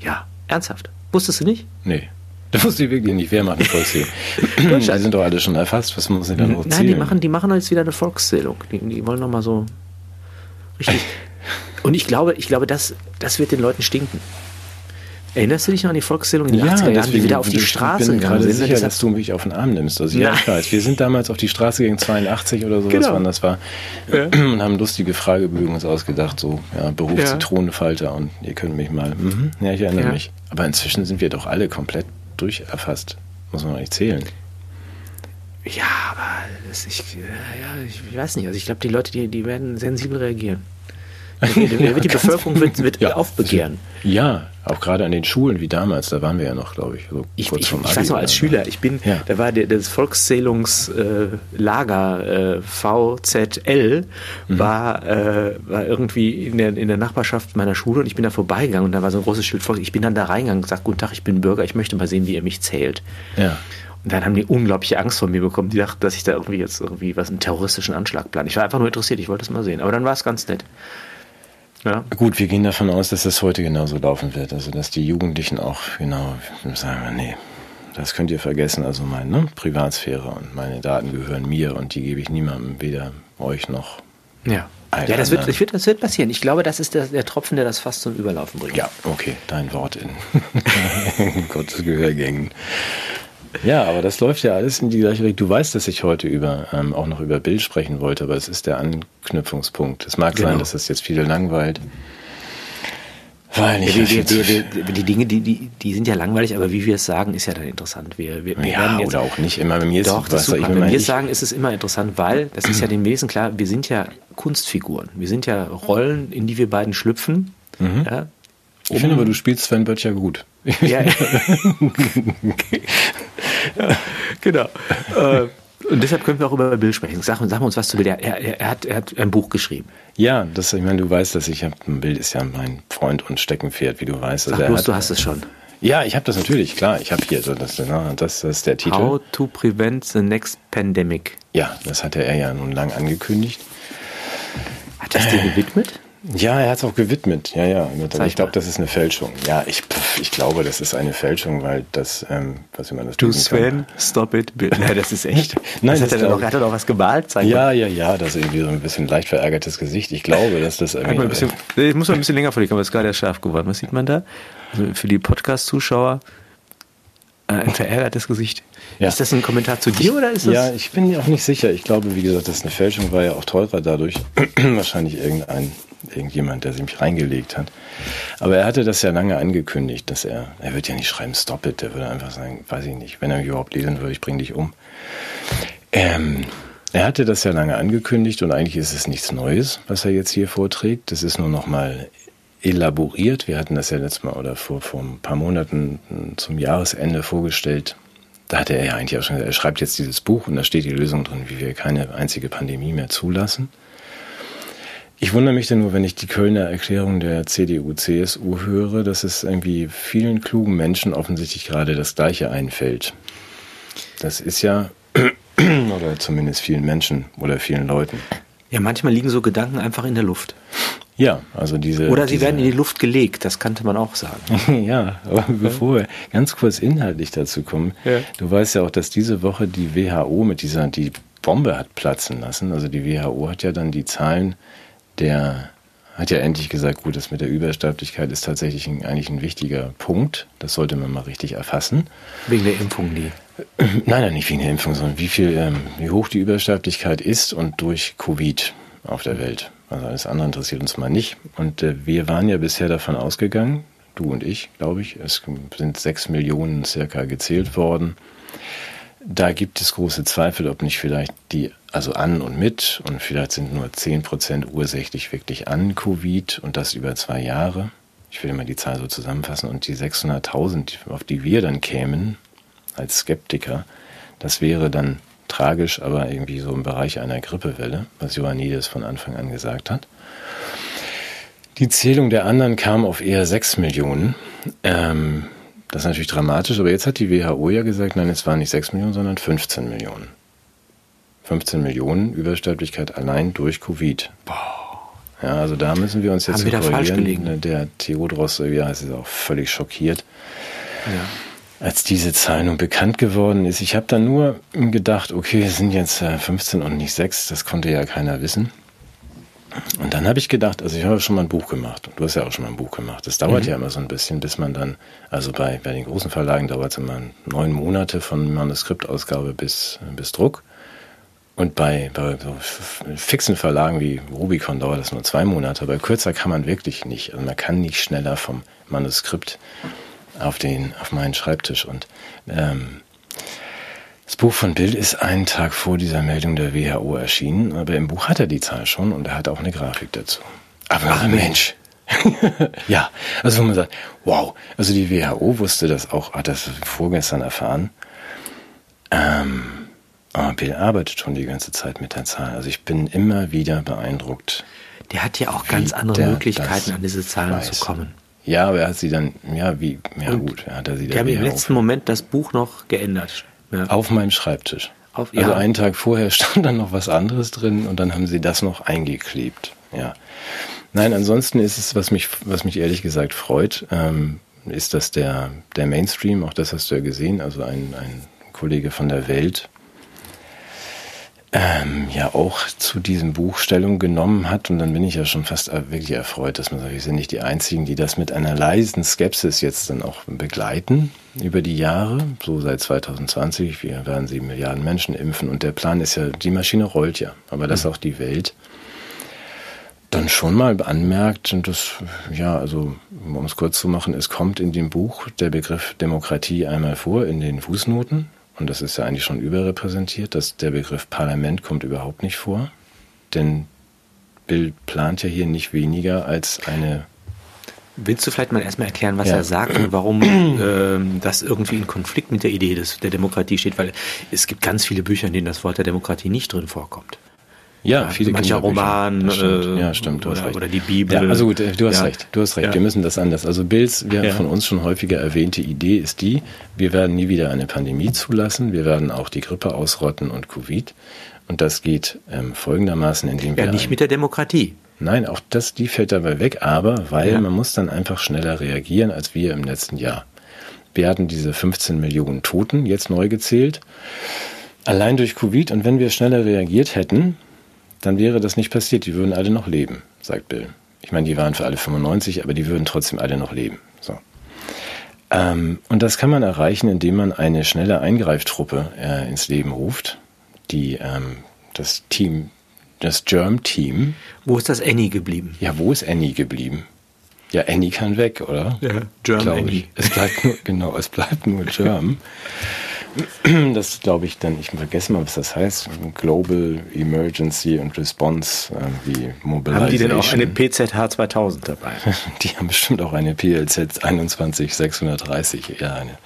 Ja, ernsthaft. Wusstest du nicht? Nee. Da wusste ich wirklich nicht, wer macht eine Volkszählung. die sind doch alle schon erfasst, was muss ich da noch zählen? Nein, die machen, die machen jetzt wieder eine Volkszählung. Die, die wollen nochmal so richtig. Und ich glaube, ich glaube, das, das wird den Leuten stinken. Erinnerst du dich noch an die Volkszählung in den ja, 80er Jahren, die wieder auf die Straße gegangen sind? Ich bin gerade sicher, dass du mich auf den Arm nimmst. Also ja, ich weiß, wir sind damals auf die Straße gegen 82 oder sowas, genau. wann das war, ja. und haben lustige Fragebögen uns ausgedacht, so ja, Beruf ja. Zitronenfalter und ihr könnt mich mal, mhm, ja, ich erinnere mich. Aber inzwischen sind wir doch alle komplett durcherfasst. Muss man nicht zählen. Ja, aber das, ich, ja, ich, ich weiß nicht. Also ich glaube, die Leute, die, die werden sensibel reagieren. Die, die, Bevölkerung wird, wird ja, aufbegehren. Ja, auch gerade an den Schulen wie damals, da waren wir ja noch, glaube ich. So ich, ich, ich weiß noch, als Schüler, ich bin, ja. da war der, das Volkszählungslager äh, VZL, mhm. war, äh, war irgendwie in der, in der Nachbarschaft meiner Schule und ich bin da vorbeigegangen und da war so ein großes Schild Volk. Ich bin dann da reingegangen und gesagt, guten Tag, ich bin Bürger, ich möchte mal sehen, wie ihr mich zählt. Ja. Und dann haben die unglaubliche Angst vor mir bekommen. Die dachten, dass ich da irgendwie jetzt irgendwie was, einen terroristischen Anschlag plane. Ich war einfach nur interessiert, ich wollte es mal sehen. Aber dann war es ganz nett. Ja. Gut, wir gehen davon aus, dass das heute genauso laufen wird. Also, dass die Jugendlichen auch genau sagen, wir, nee, das könnt ihr vergessen. Also, meine ne, Privatsphäre und meine Daten gehören mir und die gebe ich niemandem, weder euch noch. Ja. Ja, das wird, das, wird, das wird passieren. Ich glaube, das ist der, der Tropfen, der das fast zum Überlaufen bringt. Ja, okay, dein Wort in, in Gottes Gehörgängen. Ja, aber das läuft ja alles in die gleiche Richtung. Du weißt, dass ich heute über ähm, auch noch über Bild sprechen wollte, aber es ist der Anknüpfungspunkt. Es mag genau. sein, dass das jetzt viele langweilt. Weil nicht ja, die, die, die, die, Dinge, die, die, die sind ja langweilig, aber wie wir es sagen, ist ja dann interessant. Wir, wir, wir ja, jetzt, oder auch nicht immer. Bei mir ist doch, das super. Wenn wir es sagen, ist es immer interessant, weil, das ist ja dem Wesen klar, wir sind ja Kunstfiguren. Wir sind ja Rollen, in die wir beiden schlüpfen. Mhm. Ja, um, ich finde aber, du spielst Sven Böttcher gut. Ja, genau. Äh, und deshalb können wir auch über Bill sprechen. Sag, sag uns was zu Bill. Er, er, er, hat, er hat ein Buch geschrieben. Ja, das, ich meine, du weißt, dass ich habe, Bill ist ja mein Freund und Steckenpferd, wie du weißt. Also Sag bloß, hat, du hast es schon. Ja, ich habe das natürlich, klar. Ich habe hier, so das, das, das ist der Titel. How to prevent the next pandemic. Ja, das hatte er ja nun lang angekündigt. Hat er es dir gewidmet? Ja, er hat es auch gewidmet. Ja, ja. Ich glaube, das ist eine Fälschung. Ja, ich, ich glaube, das ist eine Fälschung, weil das, ähm, was man das Du Sven, kann. stop it. Ja, das ist echt. Nein, das, das hat, er doch, hat er doch was gemalt. Zeig ja, mal. ja, ja, das ist irgendwie so ein bisschen leicht verärgertes Gesicht. Ich glaube, dass das irgendwie. Ein bisschen, ich muss mal ein bisschen länger vor die Kamera, ist gerade scharf geworden. Was sieht man da? Also für die Podcast-Zuschauer äh, ein verärgertes Gesicht. Ja. Ist das ein Kommentar zu dir oder ist das? Ja, ich bin mir auch nicht sicher. Ich glaube, wie gesagt, das ist eine Fälschung, war ja auch teurer dadurch. Wahrscheinlich irgendein irgendjemand, der sich mich reingelegt hat. Aber er hatte das ja lange angekündigt, dass er, er wird ja nicht schreiben, stop it, der würde einfach sagen, weiß ich nicht, wenn er mich überhaupt lesen würde, ich bring dich um. Ähm, er hatte das ja lange angekündigt und eigentlich ist es nichts Neues, was er jetzt hier vorträgt. Das ist nur noch mal elaboriert. Wir hatten das ja letztes Mal oder vor, vor ein paar Monaten zum Jahresende vorgestellt. Da hatte er ja eigentlich auch schon gesagt, er schreibt jetzt dieses Buch und da steht die Lösung drin, wie wir keine einzige Pandemie mehr zulassen. Ich wundere mich dann nur, wenn ich die Kölner Erklärung der CDU, CSU höre, dass es irgendwie vielen klugen Menschen offensichtlich gerade das Gleiche einfällt. Das ist ja, oder zumindest vielen Menschen oder vielen Leuten. Ja, manchmal liegen so Gedanken einfach in der Luft. Ja, also diese. Oder sie diese, werden in die Luft gelegt, das kannte man auch sagen. ja, aber bevor wir ganz kurz inhaltlich dazu kommen, ja. du weißt ja auch, dass diese Woche die WHO mit dieser, die Bombe hat platzen lassen. Also die WHO hat ja dann die Zahlen der hat ja endlich gesagt, gut, das mit der Übersterblichkeit ist tatsächlich ein, eigentlich ein wichtiger Punkt. Das sollte man mal richtig erfassen. Wegen der Impfung, die. Nein, nein, nicht wegen der Impfung, sondern wie viel, ähm, wie hoch die Übersterblichkeit ist und durch Covid auf der Welt. Also alles andere interessiert uns mal nicht. Und äh, wir waren ja bisher davon ausgegangen, du und ich, glaube ich, es sind sechs Millionen circa gezählt worden. Da gibt es große Zweifel, ob nicht vielleicht die, also an und mit, und vielleicht sind nur zehn Prozent ursächlich wirklich an Covid und das über zwei Jahre. Ich will mal die Zahl so zusammenfassen. Und die 600.000, auf die wir dann kämen, als Skeptiker, das wäre dann tragisch, aber irgendwie so im Bereich einer Grippewelle, was Ioannidis von Anfang an gesagt hat. Die Zählung der anderen kam auf eher 6 Millionen. Ähm, das ist natürlich dramatisch, aber jetzt hat die WHO ja gesagt, nein, es waren nicht 6 Millionen, sondern 15 Millionen. 15 Millionen Übersterblichkeit allein durch Covid. Boah. Ja, also da müssen wir uns jetzt Haben korrigieren. Der Theodros, ja, ist auch völlig schockiert. Ja als diese Zahl nun bekannt geworden ist. Ich habe dann nur gedacht, okay, es sind jetzt 15 äh, und nicht 6, das konnte ja keiner wissen. Und dann habe ich gedacht, also ich habe schon mal ein Buch gemacht du hast ja auch schon mal ein Buch gemacht. Das dauert mhm. ja immer so ein bisschen, bis man dann, also bei, bei den großen Verlagen dauert es immer neun Monate von Manuskriptausgabe bis, bis Druck. Und bei, bei so fixen Verlagen wie Rubicon dauert das nur zwei Monate, aber kürzer kann man wirklich nicht. Also man kann nicht schneller vom Manuskript auf, den, auf meinen Schreibtisch. Und ähm, das Buch von Bill ist einen Tag vor dieser Meldung der WHO erschienen, aber im Buch hat er die Zahl schon und er hat auch eine Grafik dazu. Aber Ach, Mensch. ja, also wenn man sagt, wow, also die WHO wusste das auch, hat das vorgestern erfahren. Ähm, aber Bill arbeitet schon die ganze Zeit mit der Zahl. Also ich bin immer wieder beeindruckt. Der hat ja auch ganz andere Möglichkeiten, an diese Zahlen weiß. zu kommen. Ja, aber er hat sie dann, ja, wie, ja und gut, er hat er sie dann. Ich habe im letzten Moment das Buch noch geändert. Ja. Auf meinem Schreibtisch. Auf, also ja. einen Tag vorher stand dann noch was anderes drin und dann haben sie das noch eingeklebt. Ja. Nein, ansonsten ist es, was mich, was mich ehrlich gesagt freut, ähm, ist, dass der, der Mainstream, auch das hast du ja gesehen, also ein, ein Kollege von der Welt, ähm, ja auch zu diesem Buch Stellung genommen hat. Und dann bin ich ja schon fast wirklich erfreut, dass man sagt, wir sind nicht die Einzigen, die das mit einer leisen Skepsis jetzt dann auch begleiten über die Jahre. So seit 2020, wir werden sieben Milliarden Menschen impfen und der Plan ist ja, die Maschine rollt ja, aber dass mhm. auch die Welt dann schon mal anmerkt, und das, ja, also, um es kurz zu machen, es kommt in dem Buch der Begriff Demokratie einmal vor in den Fußnoten und das ist ja eigentlich schon überrepräsentiert, dass der Begriff Parlament kommt überhaupt nicht vor. Denn Bill plant ja hier nicht weniger als eine. Willst du vielleicht mal erstmal erklären, was ja. er sagt und warum äh, das irgendwie in Konflikt mit der Idee des, der Demokratie steht? Weil es gibt ganz viele Bücher, in denen das Wort der Demokratie nicht drin vorkommt. Ja, viele mancher Roman äh, ja, stimmt, du oder, hast recht. oder die Bibel. Ja, also gut, äh, du hast ja. recht. Du hast recht. Ja. Wir müssen das anders. Also Bills, wir von uns schon häufiger erwähnte Idee ist die, wir werden nie wieder eine Pandemie zulassen. Wir werden auch die Grippe ausrotten und Covid. Und das geht ähm, folgendermaßen, indem wir. Ja, nicht mit der Demokratie. Nein, auch das, die fällt dabei weg, aber weil man muss dann einfach schneller reagieren als wir im letzten Jahr. Wir hatten diese 15 Millionen Toten jetzt neu gezählt. Allein durch Covid. Und wenn wir schneller reagiert hätten, dann wäre das nicht passiert. Die würden alle noch leben, sagt Bill. Ich meine, die waren für alle 95, aber die würden trotzdem alle noch leben. So. Ähm, und das kann man erreichen, indem man eine schnelle Eingreiftruppe äh, ins Leben ruft, die ähm, das Team, das Germ-Team. Wo ist das Annie geblieben? Ja, wo ist Annie geblieben? Ja, Annie kann weg, oder? Ja, Germ Annie. Es bleibt nur, genau, es bleibt nur Germ. Das glaube ich dann, ich vergesse mal, was das heißt. Global Emergency and Response, äh, wie Mobilization. Haben die denn auch eine PZH 2000 dabei? Die haben bestimmt auch eine PLZ 21630. Ja, eine.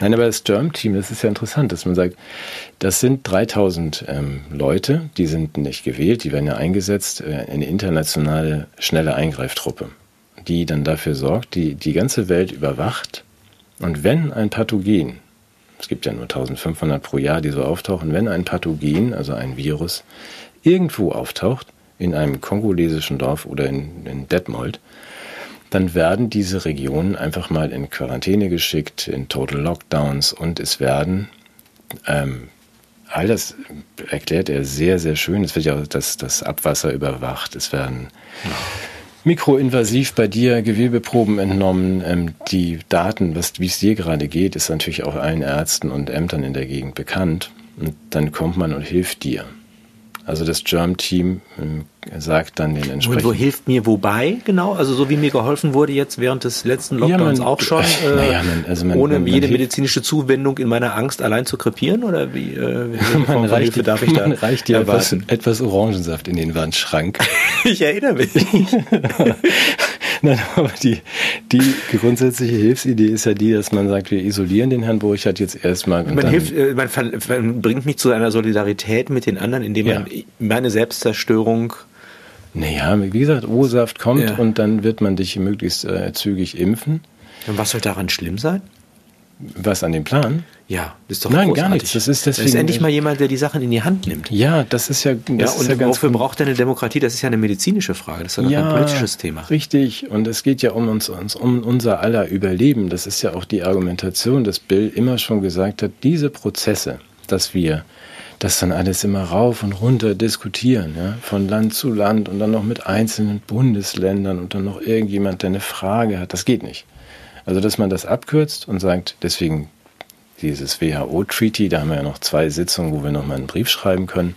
Nein, aber das Germ-Team, das ist ja interessant, dass man sagt, das sind 3000 ähm, Leute, die sind nicht gewählt, die werden ja eingesetzt, äh, eine internationale schnelle Eingreiftruppe, die dann dafür sorgt, die die ganze Welt überwacht. Und wenn ein Pathogen es gibt ja nur 1500 pro Jahr, die so auftauchen, wenn ein Pathogen, also ein Virus, irgendwo auftaucht, in einem kongolesischen Dorf oder in, in Detmold, dann werden diese Regionen einfach mal in Quarantäne geschickt, in Total Lockdowns und es werden, ähm, all das erklärt er sehr, sehr schön, es wird ja auch das, das Abwasser überwacht, es werden mikroinvasiv bei dir Gewebeproben entnommen. Ähm, die Daten, wie es dir gerade geht, ist natürlich auch allen Ärzten und Ämtern in der Gegend bekannt. Und dann kommt man und hilft dir. Also das Germ-Team ähm, sagt dann den entsprechenden. Und wo hilft mir wobei genau? Also so wie mir geholfen wurde jetzt während des letzten Lockdowns ja, man, auch schon, äh, naja, man, also man, ohne jede medizinische Zuwendung in meiner Angst allein zu krepieren oder wie? Äh, man reicht, Hilfe darf ich da reicht dir etwas, etwas Orangensaft in den Wandschrank. ich erinnere mich. Nein, aber die, die grundsätzliche Hilfsidee ist ja die, dass man sagt, wir isolieren den Herrn Burchardt jetzt erstmal. Man, hilft, äh, man, man, bringt mich zu einer Solidarität mit den anderen, indem ja. man meine Selbstzerstörung naja, wie gesagt, O-Saft kommt ja. und dann wird man dich möglichst äh, zügig impfen. Und was soll daran schlimm sein? Was an dem Plan? Ja, das ist doch Nein, großartig. gar nichts. Das ist deswegen. Das ist endlich mal jemand, der die Sachen in die Hand nimmt. Ja, das ist ja. Das ja, und ja wofür braucht er eine Demokratie? Das ist ja eine medizinische Frage. Das ist ja, ja ein politisches Thema. Richtig. Und es geht ja um uns, uns, um unser aller Überleben. Das ist ja auch die Argumentation, dass Bill immer schon gesagt hat, diese Prozesse, dass wir das dann alles immer rauf und runter diskutieren, ja, von Land zu Land und dann noch mit einzelnen Bundesländern und dann noch irgendjemand, der eine Frage hat. Das geht nicht. Also, dass man das abkürzt und sagt, deswegen dieses WHO-Treaty, da haben wir ja noch zwei Sitzungen, wo wir nochmal einen Brief schreiben können.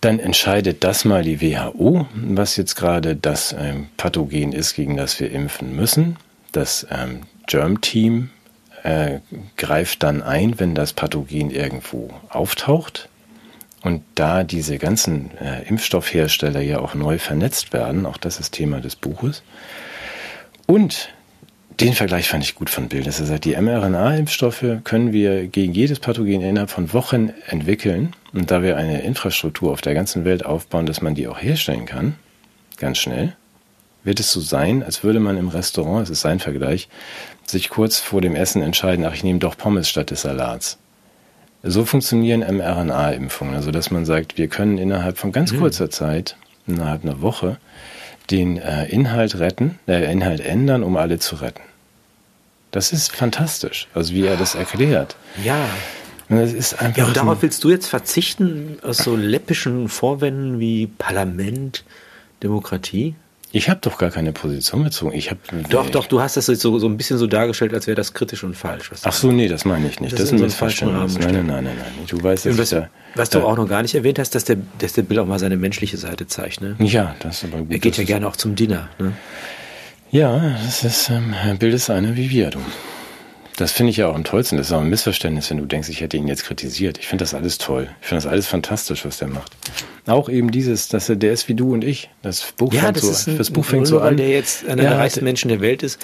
Dann entscheidet das mal die WHO, was jetzt gerade das ähm, Pathogen ist, gegen das wir impfen müssen. Das ähm, Germ-Team äh, greift dann ein, wenn das Pathogen irgendwo auftaucht. Und da diese ganzen äh, Impfstoffhersteller ja auch neu vernetzt werden, auch das ist Thema des Buches. Und den Vergleich fand ich gut von Bill, dass er sagt, die mRNA-Impfstoffe können wir gegen jedes Pathogen innerhalb von Wochen entwickeln. Und da wir eine Infrastruktur auf der ganzen Welt aufbauen, dass man die auch herstellen kann, ganz schnell, wird es so sein, als würde man im Restaurant, es ist sein Vergleich, sich kurz vor dem Essen entscheiden, ach, ich nehme doch Pommes statt des Salats. So funktionieren mRNA-Impfungen, also dass man sagt, wir können innerhalb von ganz mhm. kurzer Zeit, innerhalb einer Woche, den äh, Inhalt retten, äh, Inhalt ändern, um alle zu retten. Das ist fantastisch, also wie er das erklärt. Ja. Und das ist einfach ja, und darauf willst du jetzt verzichten, aus so läppischen Vorwänden wie Parlament, Demokratie? Ich habe doch gar keine Position bezogen. Ich hab, doch, doch, du hast das jetzt so, so ein bisschen so dargestellt, als wäre das kritisch und falsch. Ach so, nee, das meine ich nicht. Das, das ist ein Missverständnis. Nein, nein, nein, nein, nein. Du weißt, dass was, da, was du auch noch gar nicht erwähnt hast, dass der, dass der Bill auch mal seine menschliche Seite zeigt. Ne? Ja, das ist aber gut. Er geht ja gerne auch zum Dinner. Ne? Ja, das ist, ähm, Bill ist einer wie wir, du. Das finde ich ja auch am tollsten. Das ist auch ein Missverständnis, wenn du denkst, ich hätte ihn jetzt kritisiert. Ich finde das alles toll. Ich finde das alles fantastisch, was der macht. Auch eben dieses, dass er der ist wie du und ich. Das Buch ja, fängt das so, ist ein, das Buch fängt so an. Der jetzt einer der reichsten Menschen der Welt ist.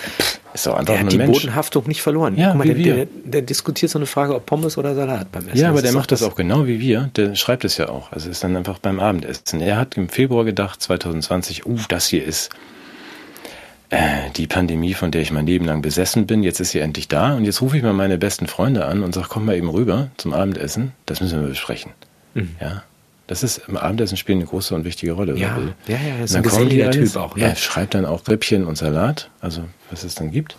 Ist auch einfach der hat die Mensch. Bodenhaftung nicht verloren. Ja, Guck mal, der, der, der, diskutiert so eine Frage, ob Pommes oder Salat beim Essen. Ja, aber der macht das auch genau wie wir. Der schreibt es ja auch. Also ist dann einfach beim Abendessen. Er hat im Februar gedacht, 2020, uh, das hier ist äh, die Pandemie, von der ich mein Leben lang besessen bin, jetzt ist sie endlich da und jetzt rufe ich mal meine besten Freunde an und sage, komm mal eben rüber zum Abendessen, das müssen wir besprechen. Mhm. Ja, das ist im Abendessen spielt eine große und wichtige Rolle. Ja, ja, ja, ist ein geselliger Typ auch. Ne? Er schreibt dann auch Rippchen und Salat, also was es dann gibt.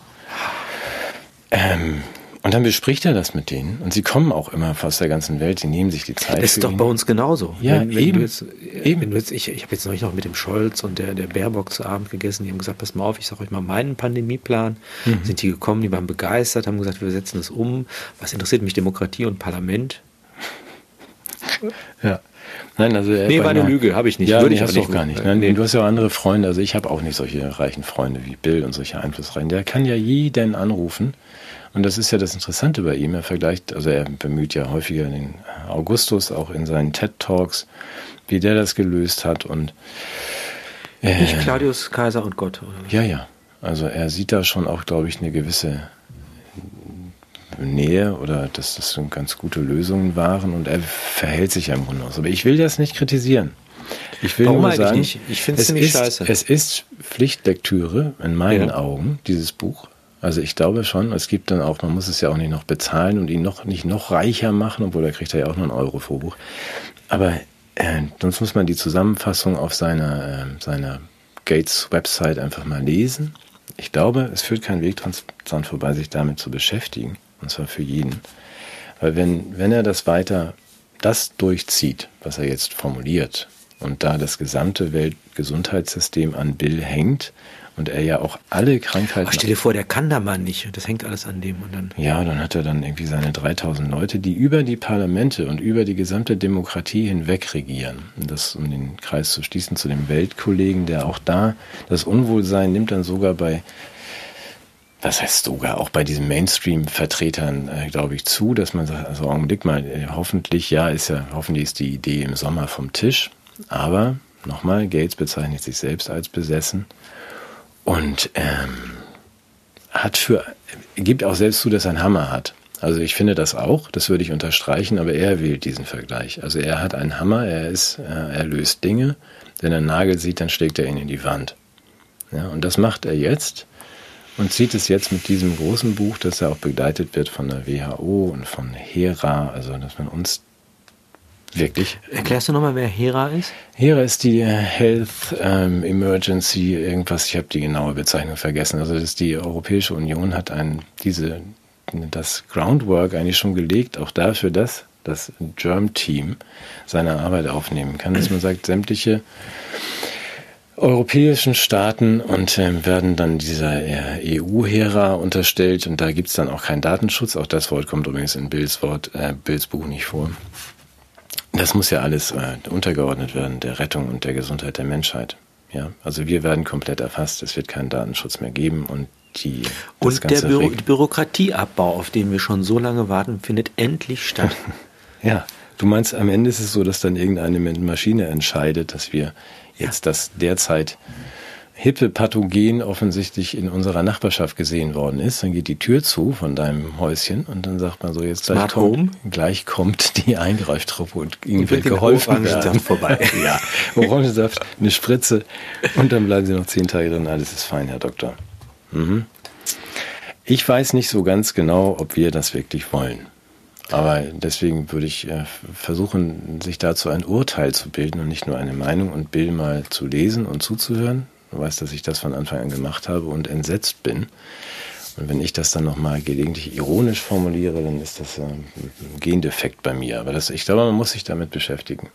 Ähm, und dann bespricht er das mit denen und sie kommen auch immer aus der ganzen Welt, die nehmen sich die Zeit. Das ist doch ihn. bei uns genauso. Ja, wenn, wenn eben. Jetzt, eben. Wenn jetzt, ich ich habe jetzt neulich noch mit dem Scholz und der, der Baerbock zu Abend gegessen, die haben gesagt, pass mal auf, ich sage euch mal meinen Pandemieplan. Mhm. Sind die gekommen, die waren begeistert, haben gesagt, wir setzen das um. Was interessiert mich Demokratie und Parlament? Ja. Nein, also nee, war eine Lüge, habe ich nicht. Ja, Würde nee, ich hast auch gar nicht. Nein, nee. Du hast ja auch andere Freunde. Also ich habe auch nicht solche reichen Freunde wie Bill und solche Einflussreichen. Der kann ja jeden anrufen und das ist ja das Interessante bei ihm. Er vergleicht, also er bemüht ja häufiger den Augustus auch in seinen TED Talks, wie der das gelöst hat und äh, nicht Claudius Kaiser und Gott. Oder? Ja, ja. Also er sieht da schon auch, glaube ich, eine gewisse Nähe oder dass das ganz gute Lösungen waren und er verhält sich ja im Grunde aus. Aber ich will das nicht kritisieren. Ich will Warum nur sagen, ich, ich finde es ziemlich scheiße. Es ist Pflichtlektüre in meinen ja. Augen, dieses Buch. Also ich glaube schon, es gibt dann auch, man muss es ja auch nicht noch bezahlen und ihn noch nicht noch reicher machen, obwohl er kriegt ja auch nur einen Euro pro. Aber äh, sonst muss man die Zusammenfassung auf seiner, äh, seiner Gates-Website einfach mal lesen. Ich glaube, es führt kein Weg dran vorbei, sich damit zu beschäftigen. Und zwar für jeden. Weil wenn, wenn er das weiter, das durchzieht, was er jetzt formuliert, und da das gesamte Weltgesundheitssystem an Bill hängt und er ja auch alle Krankheiten. Ach, stell dir vor, der kann da mal nicht. Das hängt alles an dem. Und dann ja, dann hat er dann irgendwie seine 3000 Leute, die über die Parlamente und über die gesamte Demokratie hinweg regieren. Und das, um den Kreis zu schließen, zu dem Weltkollegen, der auch da das Unwohlsein nimmt dann sogar bei was heißt sogar auch bei diesen Mainstream-Vertretern, äh, glaube ich, zu, dass man sagt, also Augenblick mal, äh, hoffentlich, ja, ist ja, hoffentlich ist die Idee im Sommer vom Tisch. Aber nochmal, Gates bezeichnet sich selbst als besessen und ähm, hat für, gibt auch selbst zu, dass er einen Hammer hat. Also ich finde das auch, das würde ich unterstreichen, aber er wählt diesen Vergleich. Also er hat einen Hammer, er ist, äh, er löst Dinge, wenn er einen Nagel sieht, dann schlägt er ihn in die Wand. Ja, und das macht er jetzt und zieht es jetzt mit diesem großen Buch, das ja auch begleitet wird von der WHO und von HERA, also dass man uns wirklich. Erklärst du nochmal, wer HERA ist? HERA ist die Health ähm, Emergency, irgendwas, ich habe die genaue Bezeichnung vergessen. Also das die Europäische Union hat ein, diese, das Groundwork eigentlich schon gelegt, auch dafür, dass das Germ-Team seine Arbeit aufnehmen kann, dass man sagt, sämtliche europäischen Staaten und äh, werden dann dieser äh, EU-Hera unterstellt und da gibt's dann auch keinen Datenschutz. Auch das Wort kommt übrigens in Bills Wort, äh, Bills Buch nicht vor. Das muss ja alles äh, untergeordnet werden, der Rettung und der Gesundheit der Menschheit. Ja, also wir werden komplett erfasst. Es wird keinen Datenschutz mehr geben und die und der Büro Bürokratieabbau, auf den wir schon so lange warten, findet endlich statt. ja, du meinst, am Ende ist es so, dass dann irgendeine Maschine entscheidet, dass wir jetzt das derzeit hippe Pathogen offensichtlich in unserer Nachbarschaft gesehen worden ist, dann geht die Tür zu von deinem Häuschen und dann sagt man so, jetzt gleich, kommt, gleich kommt die Eingreiftruppe und ihnen wird geholfen werden. vorbei. ja, Orangensaft, eine Spritze und dann bleiben sie noch zehn Tage drin. Alles ist fein, Herr Doktor. Mhm. Ich weiß nicht so ganz genau, ob wir das wirklich wollen. Aber deswegen würde ich äh, versuchen, sich dazu ein Urteil zu bilden und nicht nur eine Meinung und Bill mal zu lesen und zuzuhören. Du weißt, dass ich das von Anfang an gemacht habe und entsetzt bin. Und wenn ich das dann nochmal gelegentlich ironisch formuliere, dann ist das ein Gendefekt bei mir. Aber das, ich glaube, man muss sich damit beschäftigen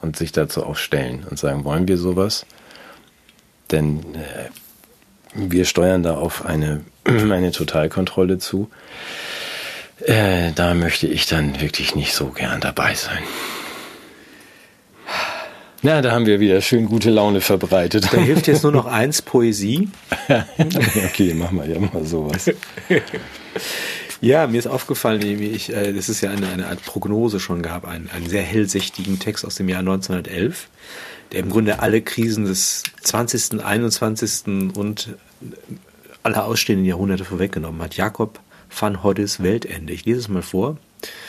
und sich dazu auch stellen und sagen, wollen wir sowas? Denn äh, wir steuern da auf eine, eine Totalkontrolle zu äh, da möchte ich dann wirklich nicht so gern dabei sein. Na, da haben wir wieder schön gute Laune verbreitet. Da hilft jetzt nur noch eins, Poesie. okay, mach mal ja mal sowas. Ja, mir ist aufgefallen, ich, äh, das ist ja eine, eine Art Prognose schon gab, einen, einen sehr hellsichtigen Text aus dem Jahr 1911, der im Grunde alle Krisen des 20., 21. und aller ausstehenden Jahrhunderte vorweggenommen hat. Jakob van Hoddes Weltende. Ich lese es mal vor.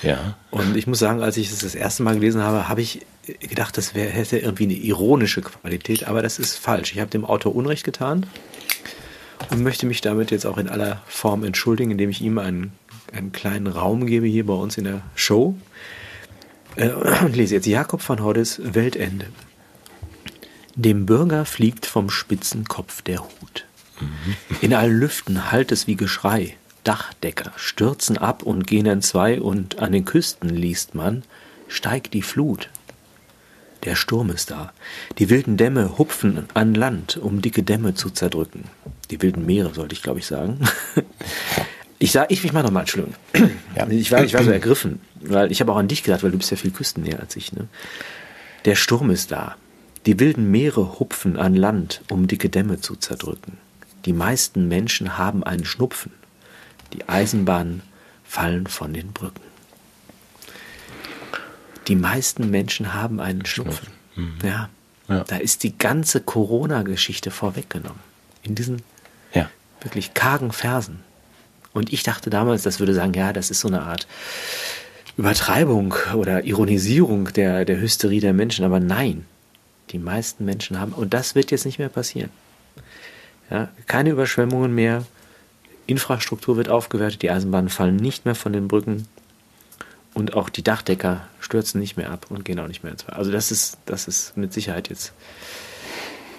Ja. Und ich muss sagen, als ich es das erste Mal gelesen habe, habe ich gedacht, das wär, hätte irgendwie eine ironische Qualität, aber das ist falsch. Ich habe dem Autor Unrecht getan und möchte mich damit jetzt auch in aller Form entschuldigen, indem ich ihm einen, einen kleinen Raum gebe hier bei uns in der Show. Äh, und lese jetzt Jakob van Hoddes Weltende. Dem Bürger fliegt vom spitzen Kopf der Hut. Mhm. In allen Lüften hallt es wie Geschrei. Dachdecker stürzen ab und gehen entzwei, und an den Küsten liest man, steigt die Flut. Der Sturm ist da. Die wilden Dämme hupfen an Land, um dicke Dämme zu zerdrücken. Die wilden Meere, sollte ich, glaube ich, sagen. Ich sag, ich, ich mach nochmal, Entschuldigung. Ja. Ich, war, ich war so ergriffen, weil ich habe auch an dich gedacht, weil du bist ja viel küstennäher als ich. Ne? Der Sturm ist da. Die wilden Meere hupfen an Land, um dicke Dämme zu zerdrücken. Die meisten Menschen haben einen Schnupfen. Die Eisenbahnen fallen von den Brücken. Die meisten Menschen haben einen Schnupfen. Mhm. Ja. ja. Da ist die ganze Corona-Geschichte vorweggenommen. In diesen ja. wirklich kargen Versen. Und ich dachte damals, das würde sagen, ja, das ist so eine Art Übertreibung oder Ironisierung der, der Hysterie der Menschen. Aber nein, die meisten Menschen haben, und das wird jetzt nicht mehr passieren. Ja, keine Überschwemmungen mehr, Infrastruktur wird aufgewertet, die Eisenbahnen fallen nicht mehr von den Brücken und auch die Dachdecker stürzen nicht mehr ab und gehen auch nicht mehr ins Wasser. Also das ist, das ist mit Sicherheit jetzt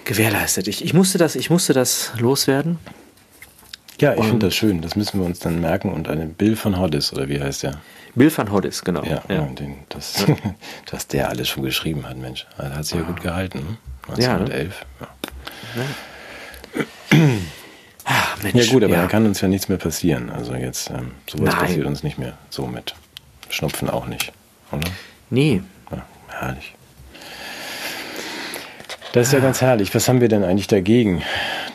gewährleistet. Ich, ich, musste das, ich musste das loswerden. Ja, ich finde das schön. Das müssen wir uns dann merken. Und ein Bill von Hoddes, oder wie heißt der? Bill van Hoddes, genau. Ja, ja. Den, das, dass der alles schon geschrieben hat, Mensch. Er hat sich ja gut gehalten. Ne? 1911. Ja, ne? ja. Ah, Mensch, ja gut, aber ja. da kann uns ja nichts mehr passieren. Also jetzt, ähm, sowas Nein. passiert uns nicht mehr so mit. Schnupfen auch nicht, oder? Nee. Ja, herrlich. Das ist ja ganz herrlich. Was haben wir denn eigentlich dagegen,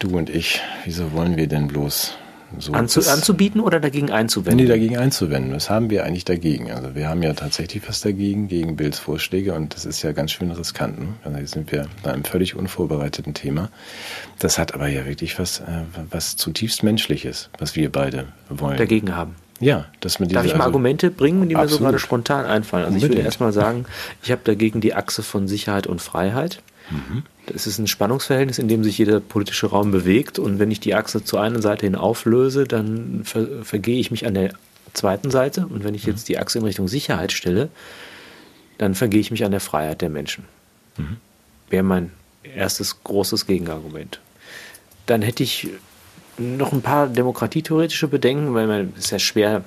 du und ich? Wieso wollen wir denn bloß so Anzu, anzubieten oder dagegen einzuwenden? Nee, dagegen einzuwenden. Was haben wir eigentlich dagegen? Also wir haben ja tatsächlich was dagegen, gegen Bills Vorschläge und das ist ja ganz schön riskant. Ne? Also jetzt sind wir bei einem völlig unvorbereiteten Thema. Das hat aber ja wirklich was, äh, was zutiefst Menschliches, was wir beide wollen. Dagegen haben. Ja, dass man diese, Darf ich mal also, Argumente bringen, die absolut. mir so gerade spontan einfallen? Also Unbedingt. ich würde erstmal sagen, ich habe dagegen die Achse von Sicherheit und Freiheit. Mhm. Es ist ein Spannungsverhältnis, in dem sich jeder politische Raum bewegt. Und wenn ich die Achse zur einen Seite hin auflöse, dann ver vergehe ich mich an der zweiten Seite. Und wenn ich jetzt die Achse in Richtung Sicherheit stelle, dann vergehe ich mich an der Freiheit der Menschen. Mhm. Wäre mein erstes großes Gegenargument. Dann hätte ich noch ein paar demokratietheoretische Bedenken, weil man ist ja schwer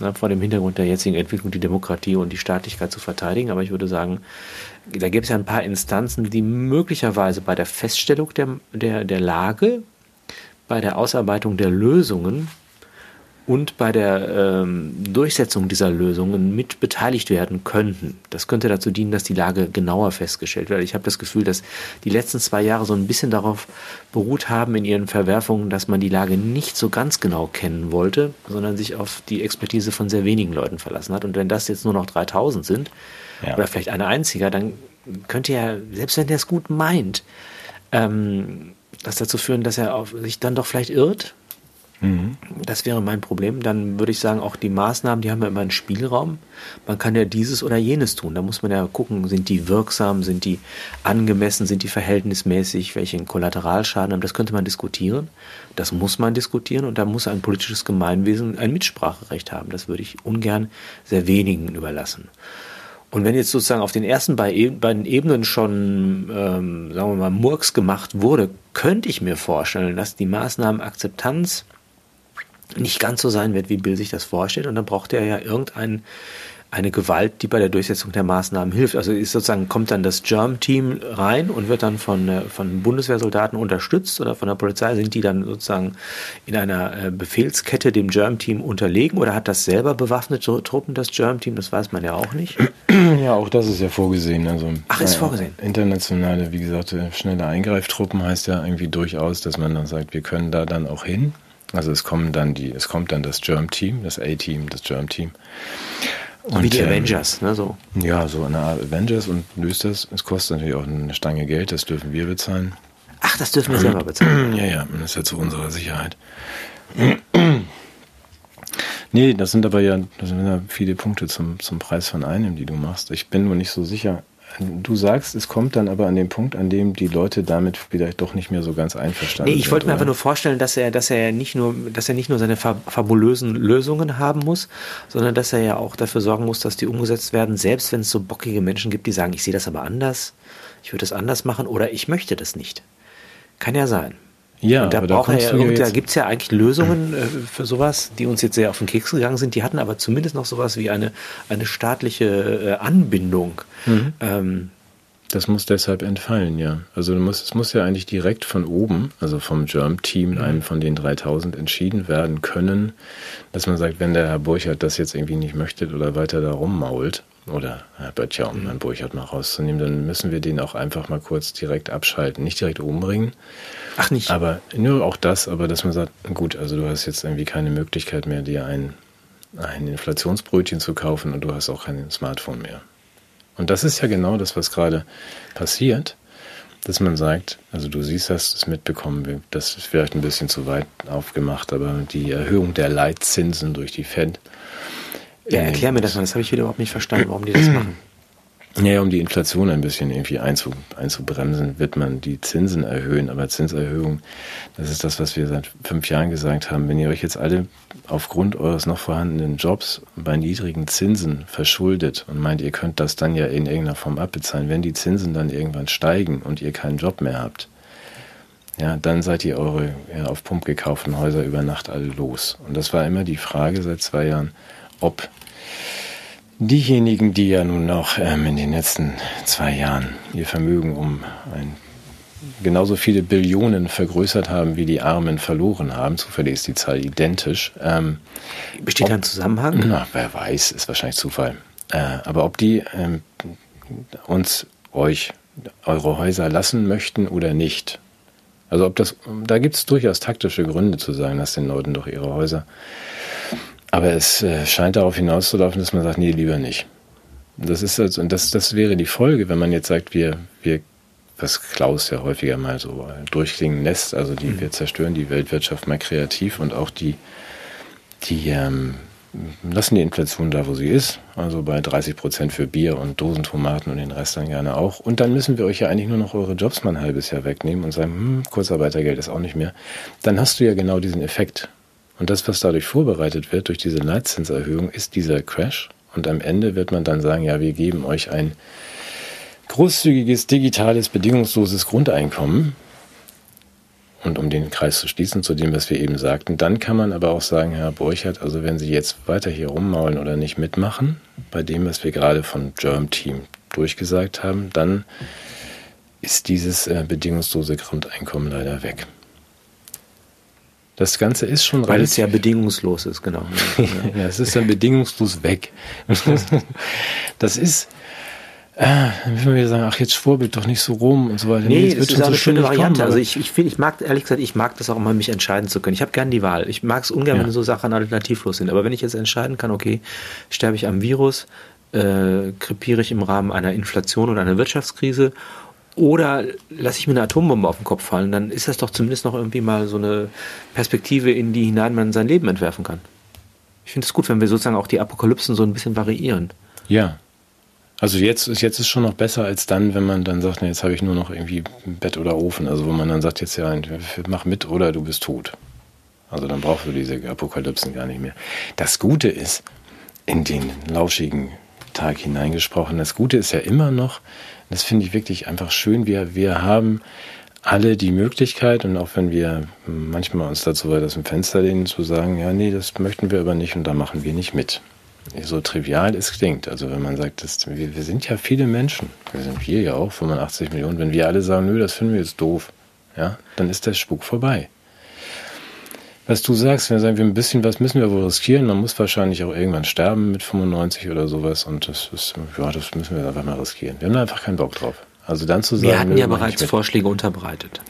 ne, vor dem Hintergrund der jetzigen Entwicklung die Demokratie und die Staatlichkeit zu verteidigen. Aber ich würde sagen, da gibt es ja ein paar Instanzen, die möglicherweise bei der Feststellung der, der, der Lage, bei der Ausarbeitung der Lösungen und bei der ähm, Durchsetzung dieser Lösungen mit beteiligt werden könnten. Das könnte dazu dienen, dass die Lage genauer festgestellt wird. Ich habe das Gefühl, dass die letzten zwei Jahre so ein bisschen darauf beruht haben in ihren Verwerfungen, dass man die Lage nicht so ganz genau kennen wollte, sondern sich auf die Expertise von sehr wenigen Leuten verlassen hat. Und wenn das jetzt nur noch 3000 sind, ja. oder vielleicht eine einziger, dann könnte ja, selbst wenn der es gut meint, ähm, das dazu führen, dass er auf, sich dann doch vielleicht irrt. Mhm. Das wäre mein Problem. Dann würde ich sagen, auch die Maßnahmen, die haben ja immer einen Spielraum. Man kann ja dieses oder jenes tun. Da muss man ja gucken, sind die wirksam, sind die angemessen, sind die verhältnismäßig, welchen Kollateralschaden haben. Das könnte man diskutieren. Das muss man diskutieren und da muss ein politisches Gemeinwesen ein Mitspracherecht haben. Das würde ich ungern sehr wenigen überlassen. Und wenn jetzt sozusagen auf den ersten beiden Ebenen schon, ähm, sagen wir mal, Murks gemacht wurde, könnte ich mir vorstellen, dass die Maßnahmenakzeptanz nicht ganz so sein wird, wie Bill sich das vorstellt. Und dann braucht er ja irgendeinen eine Gewalt, die bei der Durchsetzung der Maßnahmen hilft. Also ist sozusagen kommt dann das Germ-Team rein und wird dann von, äh, von Bundeswehrsoldaten unterstützt oder von der Polizei. Sind die dann sozusagen in einer äh, Befehlskette dem Germ-Team unterlegen oder hat das selber bewaffnete Truppen, das Germ-Team? Das weiß man ja auch nicht. Ja, auch das ist ja vorgesehen. Also, Ach, ist vorgesehen. Internationale, wie gesagt, äh, schnelle Eingreiftruppen heißt ja irgendwie durchaus, dass man dann sagt, wir können da dann auch hin. Also es kommen dann die, es kommt dann das Germ-Team, das A-Team, das Germ-Team. Und, Wie die ähm, Avengers, ne? So. Ja, so eine Art Avengers und löst das. Es kostet natürlich auch eine Stange Geld, das dürfen wir bezahlen. Ach, das dürfen wir selber bezahlen. Ja, ja, das ist ja zu unserer Sicherheit. Nee, das sind aber ja, das sind ja viele Punkte zum, zum Preis von einem, die du machst. Ich bin nur nicht so sicher, Du sagst, es kommt dann aber an den Punkt, an dem die Leute damit vielleicht doch nicht mehr so ganz einverstanden sind. Nee, ich wollte mir einfach nur vorstellen, dass er, dass er nicht nur, dass er nicht nur seine fabulösen Lösungen haben muss, sondern dass er ja auch dafür sorgen muss, dass die umgesetzt werden, selbst wenn es so bockige Menschen gibt, die sagen, ich sehe das aber anders, ich würde das anders machen oder ich möchte das nicht. Kann ja sein. Ja, und da, da, ja, da gibt es ja eigentlich Lösungen äh, für sowas, die uns jetzt sehr auf den Keks gegangen sind. Die hatten aber zumindest noch sowas wie eine, eine staatliche äh, Anbindung. Mhm. Ähm, das muss deshalb entfallen, ja. Also muss, es muss ja eigentlich direkt von oben, also vom Germ-Team, mhm. einem von den 3000 entschieden werden können, dass man sagt, wenn der Herr Burchardt das jetzt irgendwie nicht möchte oder weiter da rummault, oder Herr Böttcher, um mhm. Herrn Burchardt mal rauszunehmen, dann müssen wir den auch einfach mal kurz direkt abschalten. Nicht direkt umbringen. Ach nicht. Aber nur auch das, aber dass man sagt, gut, also du hast jetzt irgendwie keine Möglichkeit mehr, dir ein, ein Inflationsbrötchen zu kaufen und du hast auch kein Smartphone mehr. Und das ist ja genau das, was gerade passiert, dass man sagt, also du siehst, hast es mitbekommen, das ist vielleicht ein bisschen zu weit aufgemacht, aber die Erhöhung der Leitzinsen durch die Fed ja, erklär mir das mal, das habe ich wieder überhaupt nicht verstanden, warum die das machen. Ja, um die Inflation ein bisschen irgendwie einzu, einzubremsen, wird man die Zinsen erhöhen. Aber Zinserhöhung, das ist das, was wir seit fünf Jahren gesagt haben. Wenn ihr euch jetzt alle aufgrund eures noch vorhandenen Jobs bei niedrigen Zinsen verschuldet und meint, ihr könnt das dann ja in irgendeiner Form abbezahlen, wenn die Zinsen dann irgendwann steigen und ihr keinen Job mehr habt, ja, dann seid ihr eure ja, auf Pump gekauften Häuser über Nacht alle los. Und das war immer die Frage seit zwei Jahren, ob diejenigen, die ja nun noch ähm, in den letzten zwei Jahren ihr Vermögen um ein, genauso viele Billionen vergrößert haben, wie die Armen verloren haben, zufällig ist die Zahl identisch. Ähm, Besteht da ein Zusammenhang? Na, wer weiß, ist wahrscheinlich Zufall. Äh, aber ob die ähm, uns, euch, eure Häuser lassen möchten oder nicht, also ob das, da gibt es durchaus taktische Gründe zu sagen, dass den Leuten doch ihre Häuser. Aber es äh, scheint darauf hinauszulaufen, dass man sagt, nee, lieber nicht. Das ist also, und das, das wäre die Folge, wenn man jetzt sagt, wir, wir, was Klaus ja häufiger mal so durchklingen lässt, also die, mhm. wir zerstören die Weltwirtschaft mal kreativ und auch die, die ähm, lassen die Inflation da, wo sie ist, also bei 30 Prozent für Bier und Dosentomaten und den Rest dann gerne auch. Und dann müssen wir euch ja eigentlich nur noch eure Jobs mal ein halbes Jahr wegnehmen und sagen, hm, Kurzarbeitergeld ist auch nicht mehr. Dann hast du ja genau diesen Effekt. Und das, was dadurch vorbereitet wird, durch diese Leitzinserhöhung, ist dieser Crash. Und am Ende wird man dann sagen, ja, wir geben euch ein großzügiges, digitales, bedingungsloses Grundeinkommen und um den Kreis zu schließen zu dem, was wir eben sagten, dann kann man aber auch sagen, Herr Borchert, also wenn Sie jetzt weiter hier rummaulen oder nicht mitmachen, bei dem, was wir gerade von Germ Team durchgesagt haben, dann ist dieses äh, bedingungslose Grundeinkommen leider weg. Das Ganze ist schon Weil es ja bedingungslos ist, genau. ja, es ist dann bedingungslos weg. das ist, äh, dann müssen wir sagen, ach, jetzt schwurbelt doch nicht so rum und so weiter. Nee, nee das ist eine so schöne Variante. Kommen, also ich, ich finde, ich mag, ehrlich gesagt, ich mag das auch immer, mich entscheiden zu können. Ich habe gern die Wahl. Ich mag es ungern, ja. wenn so Sachen alternativlos sind. Aber wenn ich jetzt entscheiden kann, okay, sterbe ich am Virus, äh, krepiere ich im Rahmen einer Inflation oder einer Wirtschaftskrise oder lasse ich mir eine Atombombe auf den Kopf fallen, dann ist das doch zumindest noch irgendwie mal so eine Perspektive, in die hinein man sein Leben entwerfen kann. Ich finde es gut, wenn wir sozusagen auch die Apokalypsen so ein bisschen variieren. Ja, also jetzt ist jetzt ist schon noch besser als dann, wenn man dann sagt, na, jetzt habe ich nur noch irgendwie Bett oder Ofen. Also wo man dann sagt, jetzt ja, mach mit oder du bist tot. Also dann brauchst du diese Apokalypsen gar nicht mehr. Das Gute ist, in den lauschigen Tag hineingesprochen, das Gute ist ja immer noch, das finde ich wirklich einfach schön, wir, wir haben alle die Möglichkeit und auch wenn wir manchmal uns dazu weit aus dem Fenster lehnen, zu sagen, ja, nee, das möchten wir aber nicht und da machen wir nicht mit so trivial es klingt. Also wenn man sagt, dass wir, wir sind ja viele Menschen, wir sind wir ja auch, 85 Millionen, wenn wir alle sagen, nö, das finden wir jetzt doof, ja, dann ist der Spuk vorbei. Was du sagst, wir sagen, wir ein bisschen was müssen wir wohl riskieren, man muss wahrscheinlich auch irgendwann sterben mit 95 oder sowas und das ist, ja, das müssen wir einfach mal riskieren. Wir haben da einfach keinen Bock drauf. Also dann zu sagen, wir hatten ja bereits Vorschläge unterbreitet.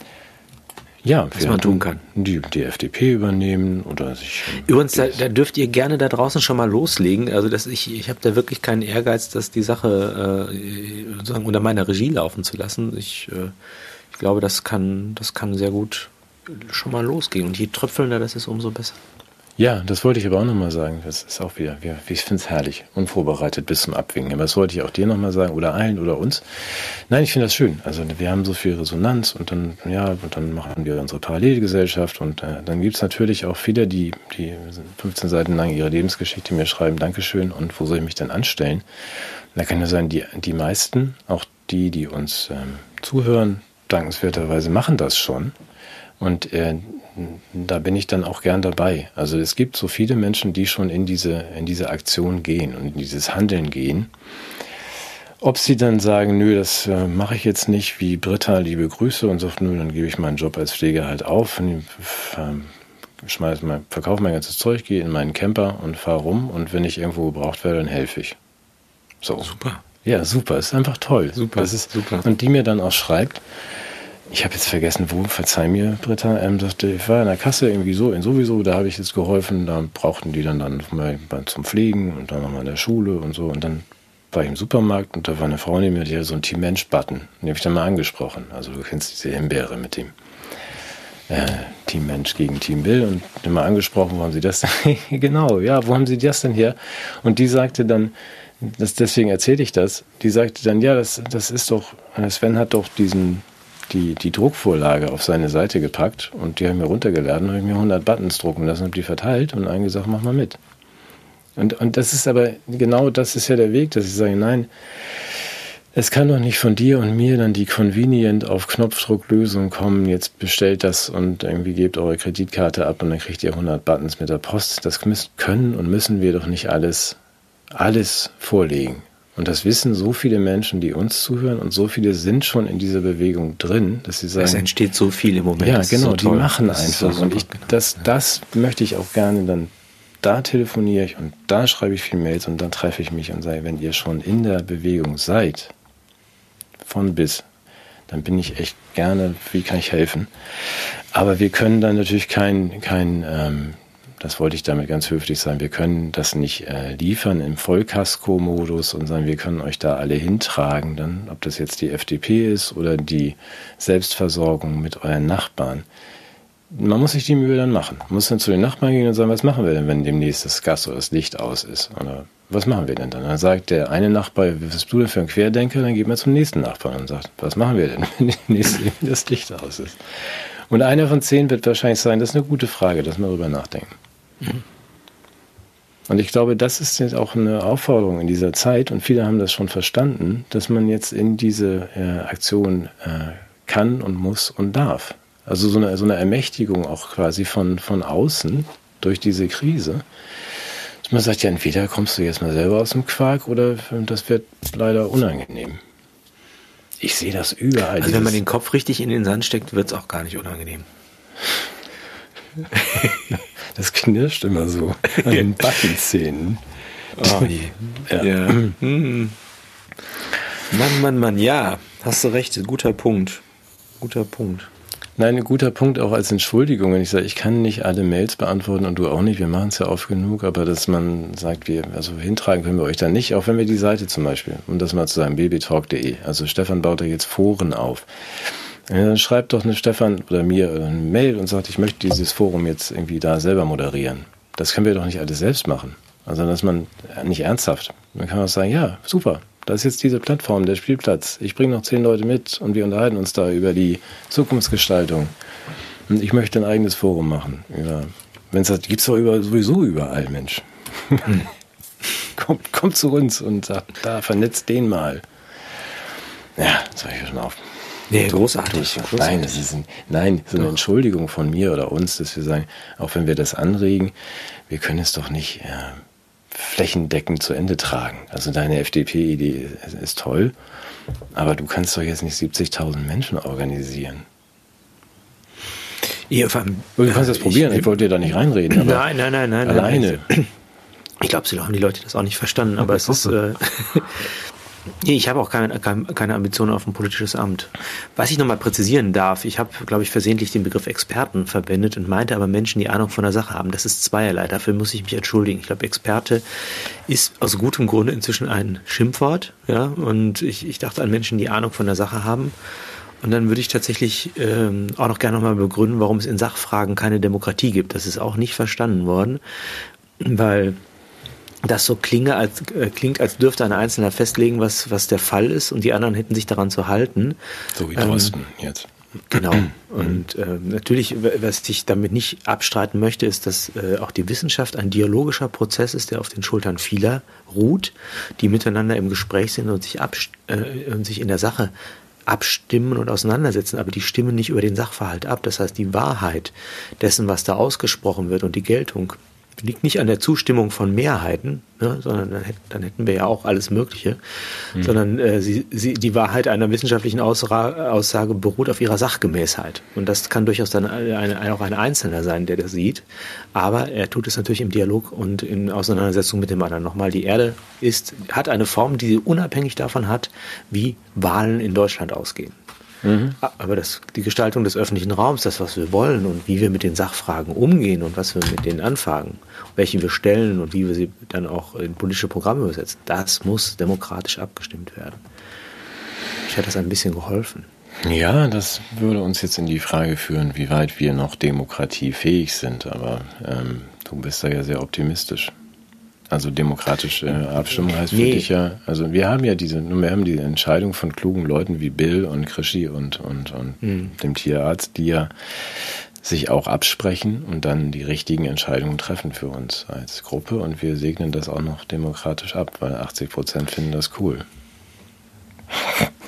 Ja, was man tun kann. Die, die FDP übernehmen oder sich. Übrigens, da, da, dürft ihr gerne da draußen schon mal loslegen. Also das, ich, ich habe da wirklich keinen Ehrgeiz, dass die Sache äh, sozusagen unter meiner Regie laufen zu lassen. Ich, äh, ich glaube, das kann, das kann sehr gut schon mal losgehen. Und je tröpfelnder das ist, umso besser. Ja, das wollte ich aber auch nochmal sagen. Das ist auch wieder, ich finde es herrlich, unvorbereitet bis zum Abwinken. Aber das wollte ich auch dir nochmal sagen oder allen oder uns. Nein, ich finde das schön. Also wir haben so viel Resonanz und dann, ja, und dann machen wir unsere Parallelgesellschaft und äh, dann gibt es natürlich auch viele, die, die 15 Seiten lang ihre Lebensgeschichte mir schreiben, Dankeschön und wo soll ich mich denn anstellen? Da kann ja sein, die, die meisten, auch die, die uns ähm, zuhören, dankenswerterweise machen das schon. Und äh, da bin ich dann auch gern dabei. Also es gibt so viele Menschen, die schon in diese, in diese Aktion gehen und in dieses Handeln gehen. Ob sie dann sagen, nö, das äh, mache ich jetzt nicht, wie Britta, liebe Grüße und sagt, nö, dann gebe ich meinen Job als Pfleger halt auf, ähm, schmeiß mein, verkaufe mein ganzes Zeug, gehe in meinen Camper und fahre rum und wenn ich irgendwo gebraucht werde, dann helfe ich. So. Super. Ja, super. Ist einfach toll. Super. Das ist super. Und die mir dann auch schreibt, ich habe jetzt vergessen, wo, verzeih mir, Britta, ähm, sagte, ich war in der Kasse irgendwie so, in sowieso, da habe ich jetzt geholfen, da brauchten die dann, dann mal zum Pflegen und dann nochmal in der Schule und so und dann war ich im Supermarkt und da war eine Frau neben mir, die hatte so einen Team Mensch-Button. Den habe ich dann mal angesprochen. Also du kennst diese Himbeere mit dem äh, Team Mensch gegen Team Bill und dann mal angesprochen, wo haben sie das denn? genau, ja, wo haben sie das denn her? Und die sagte dann, das, deswegen erzähle ich das, die sagte dann, ja, das, das ist doch, Sven hat doch diesen die, die Druckvorlage auf seine Seite gepackt und die haben mir runtergeladen, habe ich mir 100 Buttons drucken lassen, habe die verteilt und einen gesagt, mach mal mit. Und, und das ist aber genau das ist ja der Weg, dass ich sage, nein, Es kann doch nicht von dir und mir dann die convenient auf Knopfdruck Lösung kommen, jetzt bestellt das und irgendwie gebt eure Kreditkarte ab und dann kriegt ihr 100 Buttons mit der Post. Das können und müssen wir doch nicht alles, alles vorlegen. Und das wissen so viele Menschen, die uns zuhören und so viele sind schon in dieser Bewegung drin, dass sie sagen. Es entsteht so viel im Moment. Ja, genau, so die machen einfach. So und ich, das, das möchte ich auch gerne dann da telefoniere ich und da schreibe ich viel Mails und dann treffe ich mich und sage, wenn ihr schon in der Bewegung seid, von bis, dann bin ich echt gerne, wie kann ich helfen? Aber wir können dann natürlich kein, kein ähm, das wollte ich damit ganz höflich sagen, wir können das nicht äh, liefern im Vollkasko-Modus und sagen, wir können euch da alle hintragen, dann, ob das jetzt die FDP ist oder die Selbstversorgung mit euren Nachbarn man muss sich die Mühe dann machen. Man muss dann zu den Nachbarn gehen und sagen, was machen wir denn, wenn demnächst das Gas oder das Licht aus ist? Oder was machen wir denn dann? Dann sagt der eine Nachbar, was bist du denn für ein Querdenker? Dann geht man zum nächsten Nachbarn und sagt, was machen wir denn, wenn demnächst das Licht aus ist? Und einer von zehn wird wahrscheinlich sagen, das ist eine gute Frage, dass wir darüber nachdenken. Und ich glaube, das ist jetzt auch eine Aufforderung in dieser Zeit und viele haben das schon verstanden, dass man jetzt in diese äh, Aktion äh, kann und muss und darf. Also so eine, so eine Ermächtigung auch quasi von, von außen durch diese Krise. Dass man sagt, ja, entweder kommst du jetzt mal selber aus dem Quark oder das wird leider unangenehm. Ich sehe das überall. Also wenn man den Kopf richtig in den Sand steckt, wird es auch gar nicht unangenehm. das knirscht immer so an den Backenzähnen. Oh je. Ja. ja. Hm. Mann, Mann, Mann, ja, hast du recht, guter Punkt. Guter Punkt. Nein, ein guter Punkt auch als Entschuldigung, wenn ich sage, ich kann nicht alle Mails beantworten und du auch nicht, wir machen es ja oft genug, aber dass man sagt, wir, also hintragen können wir euch da nicht, auch wenn wir die Seite zum Beispiel, um das mal zu sagen, babytalk.de, also Stefan baut da jetzt Foren auf. Ja, dann schreibt doch eine Stefan oder mir eine Mail und sagt, ich möchte dieses Forum jetzt irgendwie da selber moderieren. Das können wir doch nicht alles selbst machen. Also, dass man nicht ernsthaft. Man kann auch sagen, ja, super, da ist jetzt diese Plattform, der Spielplatz. Ich bringe noch zehn Leute mit und wir unterhalten uns da über die Zukunftsgestaltung. Und ich möchte ein eigenes Forum machen. Wenn es das gibt es doch über, sowieso überall, Mensch. Kommt, kommt zu uns und sagt, da vernetzt den mal. Ja, das sage ich schon auf. Nee, großartig. großartig. Nein, das ist ein, nein, so eine Entschuldigung von mir oder uns, dass wir sagen, auch wenn wir das anregen, wir können es doch nicht. Ja, flächendeckend zu Ende tragen. Also deine FDP-Idee ist toll, aber du kannst doch jetzt nicht 70.000 Menschen organisieren. Ja, allem, du kannst das probieren, ich, ich wollte dir da nicht reinreden. nein, nein, nein, nein. Alleine. Nein. Ich glaube, sie haben die Leute das auch nicht verstanden, aber es ist, äh, Nee, ich habe auch keine, keine Ambitionen auf ein politisches Amt. Was ich nochmal präzisieren darf, ich habe, glaube ich, versehentlich den Begriff Experten verwendet und meinte aber Menschen, die Ahnung von der Sache haben. Das ist zweierlei. Dafür muss ich mich entschuldigen. Ich glaube, Experte ist aus gutem Grunde inzwischen ein Schimpfwort. Ja, und ich, ich dachte an Menschen, die Ahnung von der Sache haben. Und dann würde ich tatsächlich ähm, auch noch gerne nochmal begründen, warum es in Sachfragen keine Demokratie gibt. Das ist auch nicht verstanden worden, weil das so klinge, als, äh, klingt, als dürfte ein Einzelner festlegen, was, was der Fall ist und die anderen hätten sich daran zu halten. So wie Drosten ähm, jetzt. Genau. Und äh, natürlich, was ich damit nicht abstreiten möchte, ist, dass äh, auch die Wissenschaft ein dialogischer Prozess ist, der auf den Schultern vieler ruht, die miteinander im Gespräch sind und sich, äh, und sich in der Sache abstimmen und auseinandersetzen, aber die stimmen nicht über den Sachverhalt ab. Das heißt, die Wahrheit dessen, was da ausgesprochen wird und die Geltung liegt nicht an der Zustimmung von Mehrheiten, ne, sondern dann, hätten, dann hätten wir ja auch alles Mögliche, mhm. sondern äh, sie, sie, die Wahrheit einer wissenschaftlichen Ausra Aussage beruht auf ihrer Sachgemäßheit. Und das kann durchaus dann eine, eine, auch ein Einzelner sein, der das sieht. Aber er tut es natürlich im Dialog und in Auseinandersetzung mit dem anderen. Nochmal, die Erde ist, hat eine Form, die sie unabhängig davon hat, wie Wahlen in Deutschland ausgehen. Mhm. Aber das, die Gestaltung des öffentlichen Raums, das, was wir wollen und wie wir mit den Sachfragen umgehen und was wir mit denen anfangen, welche wir stellen und wie wir sie dann auch in politische Programme übersetzen, das muss demokratisch abgestimmt werden. Ich hätte das ein bisschen geholfen. Ja, das würde uns jetzt in die Frage führen, wie weit wir noch demokratiefähig sind. Aber ähm, du bist da ja sehr optimistisch. Also demokratische Abstimmung heißt nee. für dich ja, also wir haben ja diese, wir haben die Entscheidung von klugen Leuten wie Bill und Krischi und, und, und mhm. dem Tierarzt, die ja sich auch absprechen und dann die richtigen Entscheidungen treffen für uns als Gruppe und wir segnen das auch noch demokratisch ab, weil 80 Prozent finden das cool.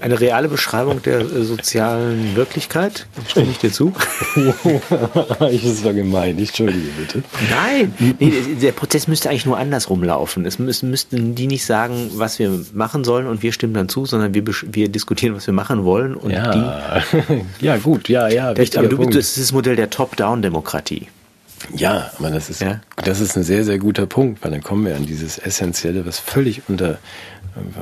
Eine reale Beschreibung der äh, sozialen Wirklichkeit, stimme ich dir zu? ich ist war gemein, ich entschuldige bitte. Nein, nee, der Prozess müsste eigentlich nur andersrum laufen. Es müssten, müssten die nicht sagen, was wir machen sollen und wir stimmen dann zu, sondern wir, wir diskutieren, was wir machen wollen und ja. die. ja, gut, ja, ja. Der, aber du, Punkt. das ist das Modell der Top-Down-Demokratie. Ja, aber das ist, ja? das ist ein sehr, sehr guter Punkt, weil dann kommen wir an dieses Essentielle, was völlig unter,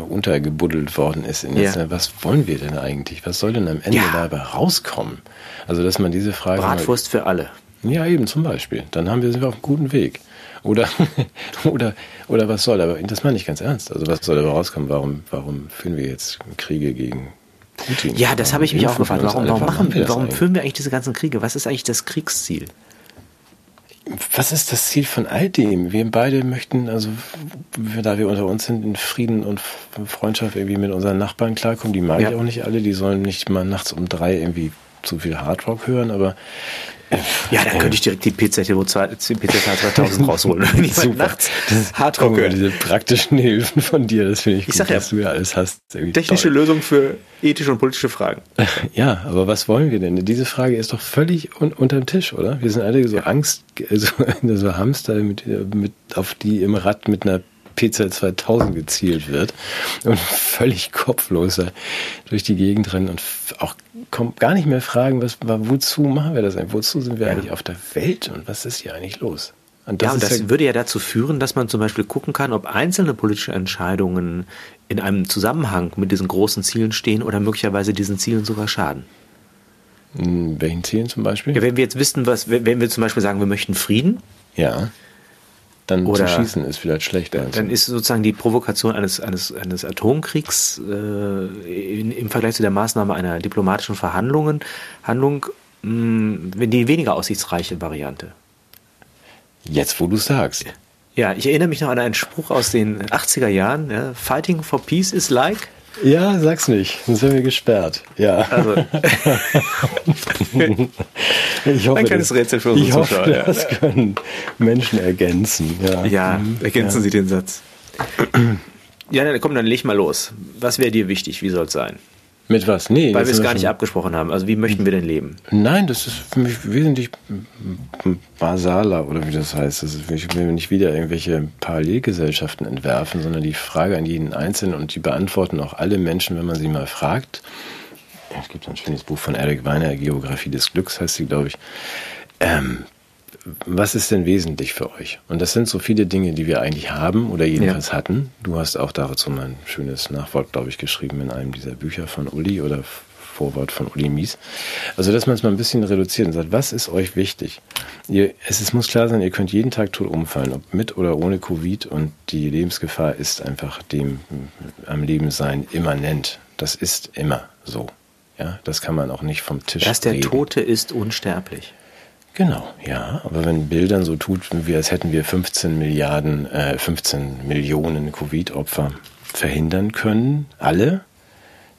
untergebuddelt worden ist. In ja. Jetzt, was wollen wir denn eigentlich? Was soll denn am Ende ja. dabei rauskommen? Also, dass man diese Frage. Bratwurst mal, für alle. Ja, eben zum Beispiel. Dann haben wir, sind wir auf einem guten Weg. Oder, oder, oder was soll, aber das meine ich ganz ernst. Also, was soll dabei rauskommen? Warum, warum führen wir jetzt Kriege gegen Putin? Ja, das habe ich mich auch gefragt. Warum, warum, machen, warum führen wir eigentlich diese ganzen Kriege? Was ist eigentlich das Kriegsziel? Was ist das Ziel von all dem? Wir beide möchten, also da wir unter uns sind, in Frieden und Freundschaft irgendwie mit unseren Nachbarn klarkommen. Die mag ja. ich auch nicht alle, die sollen nicht mal nachts um drei irgendwie zu viel Hardrock hören, aber ja, dann könnte ich direkt die PZ, PZ 2000 rausholen. Wenn ich Super. nachts Hardrock höre. Diese praktischen Hilfen von dir, das finde ich, ich gut, sag ja, dass du ja alles hast. Technische toll. Lösung für ethische und politische Fragen. Ja, aber was wollen wir denn? Diese Frage ist doch völlig un unterm Tisch, oder? Wir sind alle so Angst, so, so Hamster, mit, mit, auf die im Rad mit einer PZ 2000 gezielt wird und völlig kopflos durch die Gegend rennen und auch gar nicht mehr fragen, was, wozu machen wir das eigentlich? Wozu sind wir ja. eigentlich auf der Welt und was ist hier eigentlich los? Und das ja, und das ja würde ja dazu führen, dass man zum Beispiel gucken kann, ob einzelne politische Entscheidungen in einem Zusammenhang mit diesen großen Zielen stehen oder möglicherweise diesen Zielen sogar schaden. In welchen Zielen zum Beispiel? Ja, wenn wir jetzt wissen, was, wenn wir zum Beispiel sagen, wir möchten Frieden. Ja dann Oder zu schießen ist vielleicht schlechter. Dann ist sozusagen die Provokation eines, eines, eines Atomkriegs äh, in, im Vergleich zu der Maßnahme einer diplomatischen Verhandlungen, Handlung mh, die weniger aussichtsreiche Variante. Jetzt, wo du sagst. Ja, ich erinnere mich noch an einen Spruch aus den 80er Jahren. Ja, Fighting for peace is like ja, sag's nicht, sonst sind wir gesperrt. Ja. Also. ich hoffe, Ein kleines Rätsel für unsere ich Zuschauer. Hoffe, das können Menschen ergänzen. Ja, ja ergänzen ja. Sie den Satz. Ja, dann komm, dann leg mal los. Was wäre dir wichtig? Wie soll es sein? Mit was? Nee. Weil wir es gar nicht abgesprochen haben. Also wie möchten wir denn leben? Nein, das ist für mich wesentlich basaler oder wie das heißt. Das ist, ich will nicht wieder irgendwelche Parallelgesellschaften entwerfen, sondern die Frage an jeden Einzelnen und die beantworten auch alle Menschen, wenn man sie mal fragt. Es gibt ein schönes Buch von Eric Weiner, Geografie des Glücks heißt sie, glaube ich. Ähm, was ist denn wesentlich für euch? Und das sind so viele Dinge, die wir eigentlich haben oder jedenfalls ja. hatten. Du hast auch dazu mal ein schönes Nachwort, glaube ich, geschrieben in einem dieser Bücher von Uli oder Vorwort von Uli Mies. Also, dass man es mal ein bisschen reduziert und sagt, was ist euch wichtig? Ihr, es, es muss klar sein, ihr könnt jeden Tag tot umfallen, ob mit oder ohne Covid und die Lebensgefahr ist einfach dem am Leben sein immanent. Das ist immer so. Ja, das kann man auch nicht vom Tisch Dass der reden. Tote ist unsterblich. Genau, ja. Aber wenn Bildern so tut, wie als hätten wir 15 Milliarden, äh, 15 Millionen Covid-Opfer verhindern können, alle,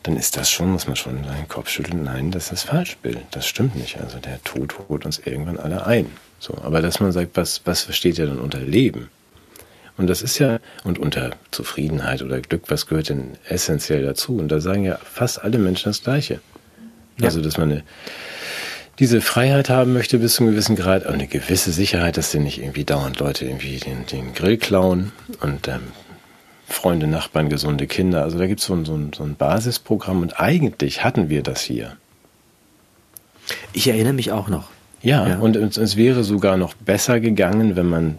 dann ist das schon, muss man schon seinen Kopf schütteln. Nein, das ist falsch, Bill. Das stimmt nicht. Also der Tod holt uns irgendwann alle ein. So, aber dass man sagt, was, was versteht ihr denn unter Leben? Und das ist ja, und unter Zufriedenheit oder Glück, was gehört denn essentiell dazu? Und da sagen ja fast alle Menschen das Gleiche. Ja. Also, dass man eine, diese Freiheit haben möchte bis zu einem gewissen Grad, auch eine gewisse Sicherheit, dass dir nicht irgendwie dauernd Leute irgendwie den, den Grill klauen und ähm, Freunde, Nachbarn, gesunde Kinder. Also da gibt so es so, so ein Basisprogramm und eigentlich hatten wir das hier. Ich erinnere mich auch noch. Ja, ja, und es, es, wäre sogar noch besser gegangen, wenn man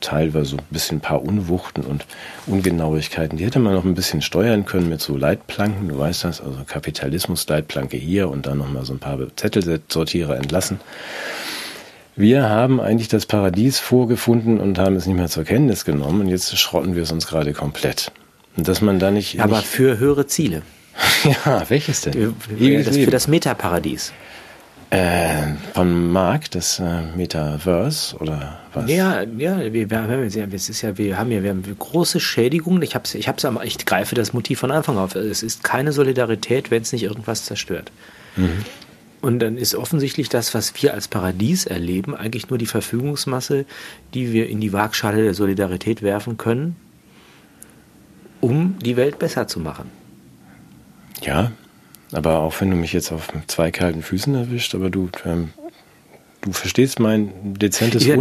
teilweise so ein bisschen ein paar Unwuchten und Ungenauigkeiten, die hätte man noch ein bisschen steuern können mit so Leitplanken, du weißt das, also Kapitalismus-Leitplanke hier und dann nochmal so ein paar Zettelsortierer entlassen. Wir haben eigentlich das Paradies vorgefunden und haben es nicht mehr zur Kenntnis genommen und jetzt schrotten wir es uns gerade komplett. Und dass man da nicht. Aber nicht für höhere Ziele. ja, welches denn? Für, das, für das Metaparadies. Äh, von Mark, das äh, Metaverse oder was? Ja, ja, wir, wir, haben, es ist ja, wir haben ja, wir haben große Schädigungen. Ich hab's, ich hab's, ich greife das Motiv von Anfang auf. Es ist keine Solidarität, wenn es nicht irgendwas zerstört. Mhm. Und dann ist offensichtlich das, was wir als Paradies erleben, eigentlich nur die Verfügungsmasse, die wir in die Waagschale der Solidarität werfen können. um die Welt besser zu machen. Ja, aber auch wenn du mich jetzt auf zwei kalten Füßen erwischt, aber du, ähm, du verstehst mein dezentes Ja,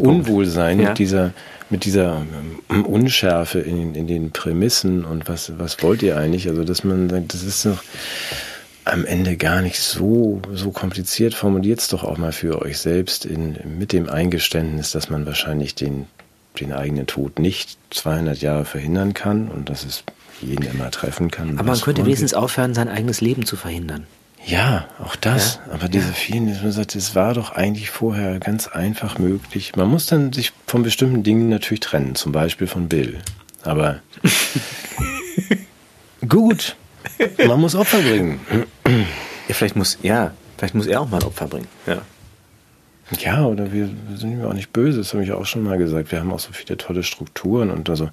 Unwohl. Unwohlsein Ja. mit dieser, mit dieser ähm, Unschärfe in, in den Prämissen und was, was wollt ihr eigentlich? Also, dass man sagt, das ist doch am Ende gar nicht so, so kompliziert. Formuliert es doch auch mal für euch selbst in, mit dem Eingeständnis, dass man wahrscheinlich den, den eigenen Tod nicht 200 Jahre verhindern kann und dass es jeden immer treffen kann. Aber man könnte wenigstens aufhören, sein eigenes Leben zu verhindern. Ja, auch das. Aber diese vielen, dass man sagt, es war doch eigentlich vorher ganz einfach möglich. Man muss dann sich von bestimmten Dingen natürlich trennen, zum Beispiel von Bill. Aber gut, man muss Opfer bringen. Ja, vielleicht muss, ja, vielleicht muss er auch mal ein Opfer bringen. Ja. Ja, oder wir sind ja auch nicht böse, das habe ich auch schon mal gesagt. Wir haben auch so viele tolle Strukturen und also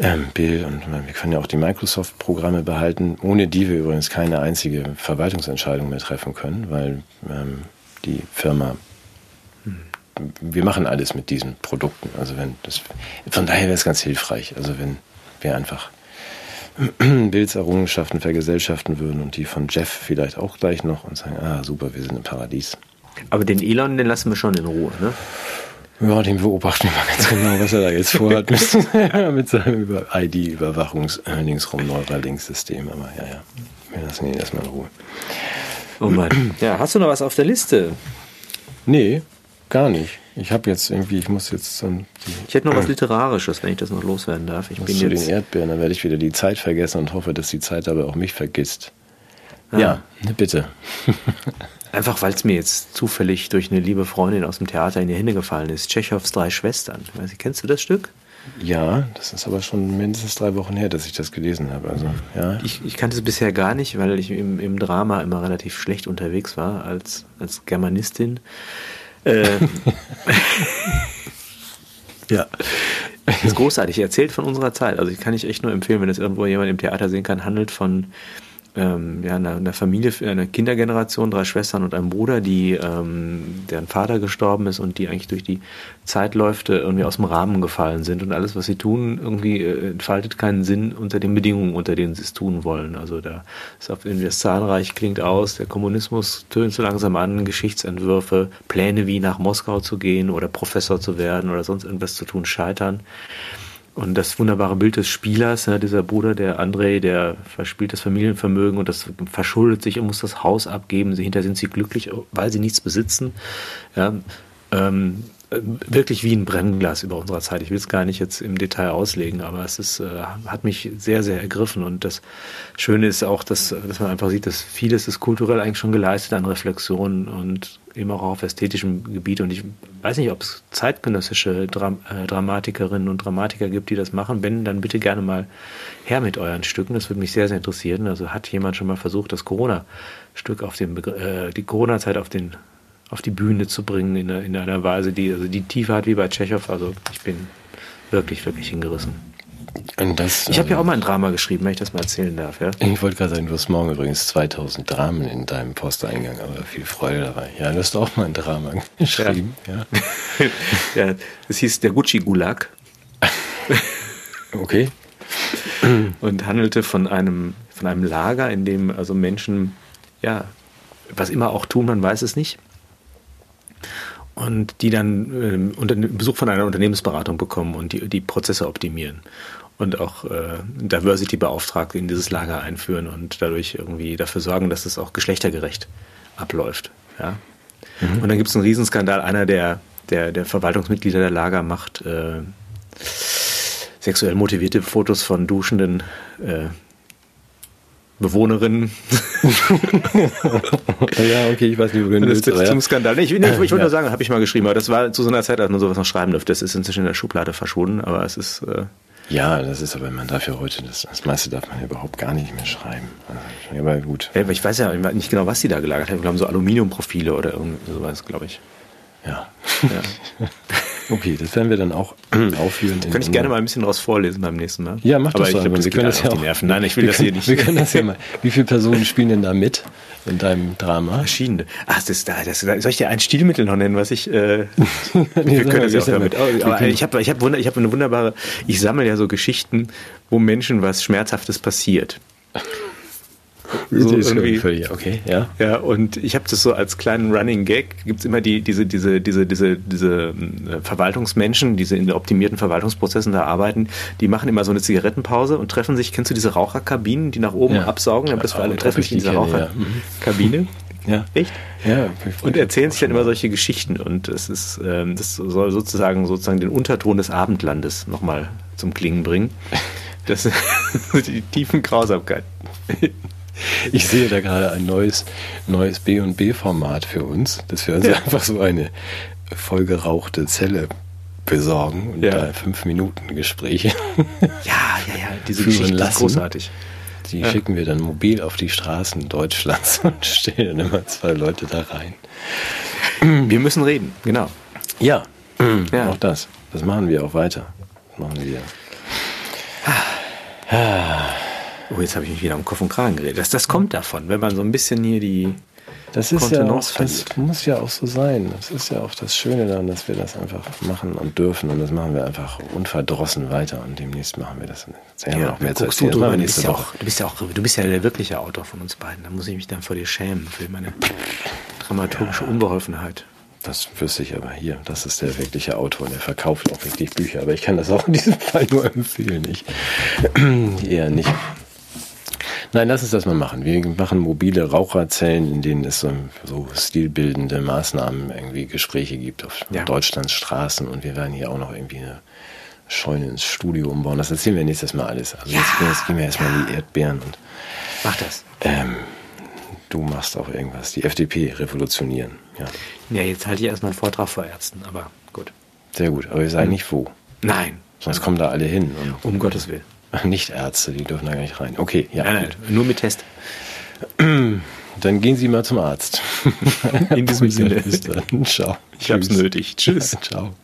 ähm, Bill und wir können ja auch die Microsoft-Programme behalten, ohne die wir übrigens keine einzige Verwaltungsentscheidung mehr treffen können, weil ähm, die Firma wir machen alles mit diesen Produkten. Also wenn das von daher wäre es ganz hilfreich. Also wenn wir einfach Bills Errungenschaften vergesellschaften würden und die von Jeff vielleicht auch gleich noch und sagen, ah super, wir sind im Paradies. Aber den Elon, den lassen wir schon in Ruhe, ne? Ja, den beobachten wir mal ganz genau, was er da jetzt vorhat mit, mit seinem Über- ID-Überwachungs-Linksrum Neuralink-System. Aber ja, ja, wir lassen ihn erstmal in Ruhe. Oh Mann. Ja, hast du noch was auf der Liste? Nee, gar nicht. Ich habe jetzt irgendwie, ich muss jetzt zum, Ich hätte noch was Literarisches, wenn ich das noch loswerden darf. Ich bin zu den jetzt. Erdbeeren, dann werde ich wieder die Zeit vergessen und hoffe, dass die Zeit aber auch mich vergisst. Ah. Ja, bitte. Einfach weil es mir jetzt zufällig durch eine liebe Freundin aus dem Theater in die Hände gefallen ist. Tschechows Drei Schwestern. Nicht, kennst du das Stück? Ja, das ist aber schon mindestens drei Wochen her, dass ich das gelesen habe. Also, ja. Ich, ich kannte es bisher gar nicht, weil ich im, im Drama immer relativ schlecht unterwegs war als, als Germanistin. Äh, ja. Das ist großartig. Erzählt von unserer Zeit. Also ich kann ich echt nur empfehlen, wenn das irgendwo jemand im Theater sehen kann, handelt von ähm, ja, einer, einer Familie, einer Kindergeneration, drei Schwestern und einem Bruder, die ähm, deren Vater gestorben ist und die eigentlich durch die Zeitläufe irgendwie aus dem Rahmen gefallen sind und alles, was sie tun, irgendwie äh, entfaltet keinen Sinn unter den Bedingungen, unter denen sie es tun wollen. Also da ist auf irgendwie das Zahnreich klingt aus, der Kommunismus tönt so langsam an, Geschichtsentwürfe, Pläne wie nach Moskau zu gehen oder Professor zu werden oder sonst irgendwas zu tun scheitern. Und das wunderbare Bild des Spielers, ja, dieser Bruder, der André, der verspielt das Familienvermögen und das verschuldet sich und muss das Haus abgeben. Hinterher sind sie glücklich, weil sie nichts besitzen. Ja, ähm, äh, wirklich wie ein Brennglas über unserer Zeit. Ich will es gar nicht jetzt im Detail auslegen, aber es ist, äh, hat mich sehr, sehr ergriffen. Und das Schöne ist auch, dass, dass man einfach sieht, dass vieles ist kulturell eigentlich schon geleistet an Reflexionen und eben auch auf ästhetischem Gebiet. Und ich weiß nicht, ob es zeitgenössische Dram äh, Dramatikerinnen und Dramatiker gibt, die das machen. Wenn, dann bitte gerne mal her mit euren Stücken. Das würde mich sehr, sehr interessieren. Also hat jemand schon mal versucht, das Corona-Stück auf den, Begr- äh, die Corona-Zeit auf den auf die Bühne zu bringen in, einer- in einer Weise, die also die Tiefe hat wie bei Tschechow. Also ich bin wirklich, wirklich hingerissen. Das, Ich habe ja ähm, auch mal ein Drama geschrieben, wenn ich das mal erzählen darf. Ja? Ich wollte gerade sagen, du hast morgen übrigens 2000 Dramen in deinem Posteingang, aber viel Freude dabei. Ja, du hast auch mal ein Drama geschrieben. Ja. ja, das hieß der Gucci-Gulag Okay. und handelte von einem, von einem Lager, in dem also Menschen, ja, was immer auch tun, man weiß es nicht. Und die dann unter, Besuch von einer Unternehmensberatung bekommen und die, die Prozesse optimieren. Und auch äh, Diversity-Beauftragte in dieses Lager einführen und dadurch irgendwie dafür sorgen, dass es auch geschlechtergerecht abläuft. Ja? Und dann gibt es einen Riesenskandal. Einer der, der, der Verwaltungsmitglieder der Lager macht äh, sexuell motivierte Fotos von duschenden äh, Bewohnerinnen. Ja, okay, ich weiß nicht, wo du das ist zum Skandal. Ich, nee, ich, ich wollte Ja. nur sagen, habe ich mal geschrieben, aber das war zu so einer Zeit, als man sowas noch schreiben durfte. Das ist inzwischen in der Schublade verschwunden, aber es ist. Äh, Ja, das ist aber, man darf ja heute, das, das meiste darf man ja überhaupt gar nicht mehr schreiben. Also, aber gut. ja, aber ich weiß ja nicht genau, was die da gelagert haben. Wir haben so Aluminiumprofile oder irgend sowas, glaube ich. Ja. Ja. Okay, das werden wir dann auch aufführen. Könnte ich gerne mal ein bisschen daraus vorlesen beim nächsten Mal. Ja, mach das doch. das wir können das ja auch. die Nerven. Nein, ich will wir das können, hier nicht. Wir können das ja mal. Wie viele Personen spielen denn da mit in deinem Drama? Verschiedene. Ach, das ist da, das, soll ich dir ein Stilmittel noch nennen, was ich. Äh, wir sag können das ja auch damit. wir Aber ich habe ich hab wunder, ich hab eine wunderbare. Ich sammle ja so Geschichten, wo Menschen was Schmerzhaftes passiert. So Das ist irgendwie- völlig- okay, ja. Ja, und ich habe das so als kleinen Running Gag, gibt's immer die, diese, diese, diese, diese, diese äh, Verwaltungsmenschen, diese in optimierten Verwaltungsprozessen da arbeiten, die machen immer so eine Zigarettenpause und treffen sich, kennst du diese Raucherkabinen, die nach oben Ja. absaugen, aber das für Ja, alle treffen ich sich in die dieser kenne, ja. Mhm. Raucherkabine. Ja. Echt? Ja, Und erzählen sich dann immer solche Geschichten und es ist, ähm, das soll sozusagen sozusagen den Unterton des Abendlandes nochmal zum Klingen bringen. Das die tiefen Grausamkeit. Ich sehe da gerade ein neues, neues B&B-Format für uns, dass wir uns Ja. einfach so eine vollgerauchte Zelle besorgen und Ja. da fünf Minuten Gespräche. Ja, ja, ja, diese Geschichte ist lassen. großartig. Die Ja. schicken wir dann mobil auf die Straßen Deutschlands und stellen dann immer zwei Leute da rein. Wir müssen reden, genau. Ja, Ja. auch das. Das machen wir auch weiter. Das machen wir. Oh, jetzt habe ich mich wieder um Kopf und Kragen geredet. Das, das kommt davon, wenn man so ein bisschen hier die. Das ist ja auch, das muss ja auch so sein. Das ist ja auch das Schöne daran, dass wir das einfach machen und dürfen. Und das machen wir einfach unverdrossen weiter. Und demnächst machen wir das. Jetzt haben wir noch mehr zu guckst du. Das drüber, bist ja auch, du bist ja auch, du bist ja der wirkliche Autor von uns beiden. Da muss ich mich dann vor dir schämen für meine dramaturgische Unbeholfenheit. Das wüsste ich aber hier. Das ist der wirkliche Autor. Der verkauft auch wirklich Bücher. Aber ich kann das auch in diesem Fall nur empfehlen. Ich eher nicht. Nein, lass uns das mal machen. Wir machen mobile Raucherzellen, in denen es so, so stilbildende Maßnahmen, irgendwie Gespräche gibt auf Ja. Deutschlands Straßen. Und wir werden hier auch noch irgendwie eine Scheune ins Studio umbauen. Das erzählen wir nächstes Mal alles. Also jetzt, jetzt gehen wir erstmal in die Erdbeeren und Mach das. ähm, du machst auch irgendwas. Die FDP revolutionieren. Ja, Ja, jetzt halte ich erstmal einen Vortrag vor Ärzten, aber gut. sehr gut. Aber wir sagen nicht wo. Nein, Sonst kommen da alle hin. um Gottes Willen. Nicht Ärzte, die dürfen da gar nicht rein. Okay, ja. Nein, nein, nur mit Test. Dann gehen Sie mal zum Arzt. In diesem Sinne. Bis dann. Ciao. Ich hab's Tschüss. nötig. Tschüss. Ciao.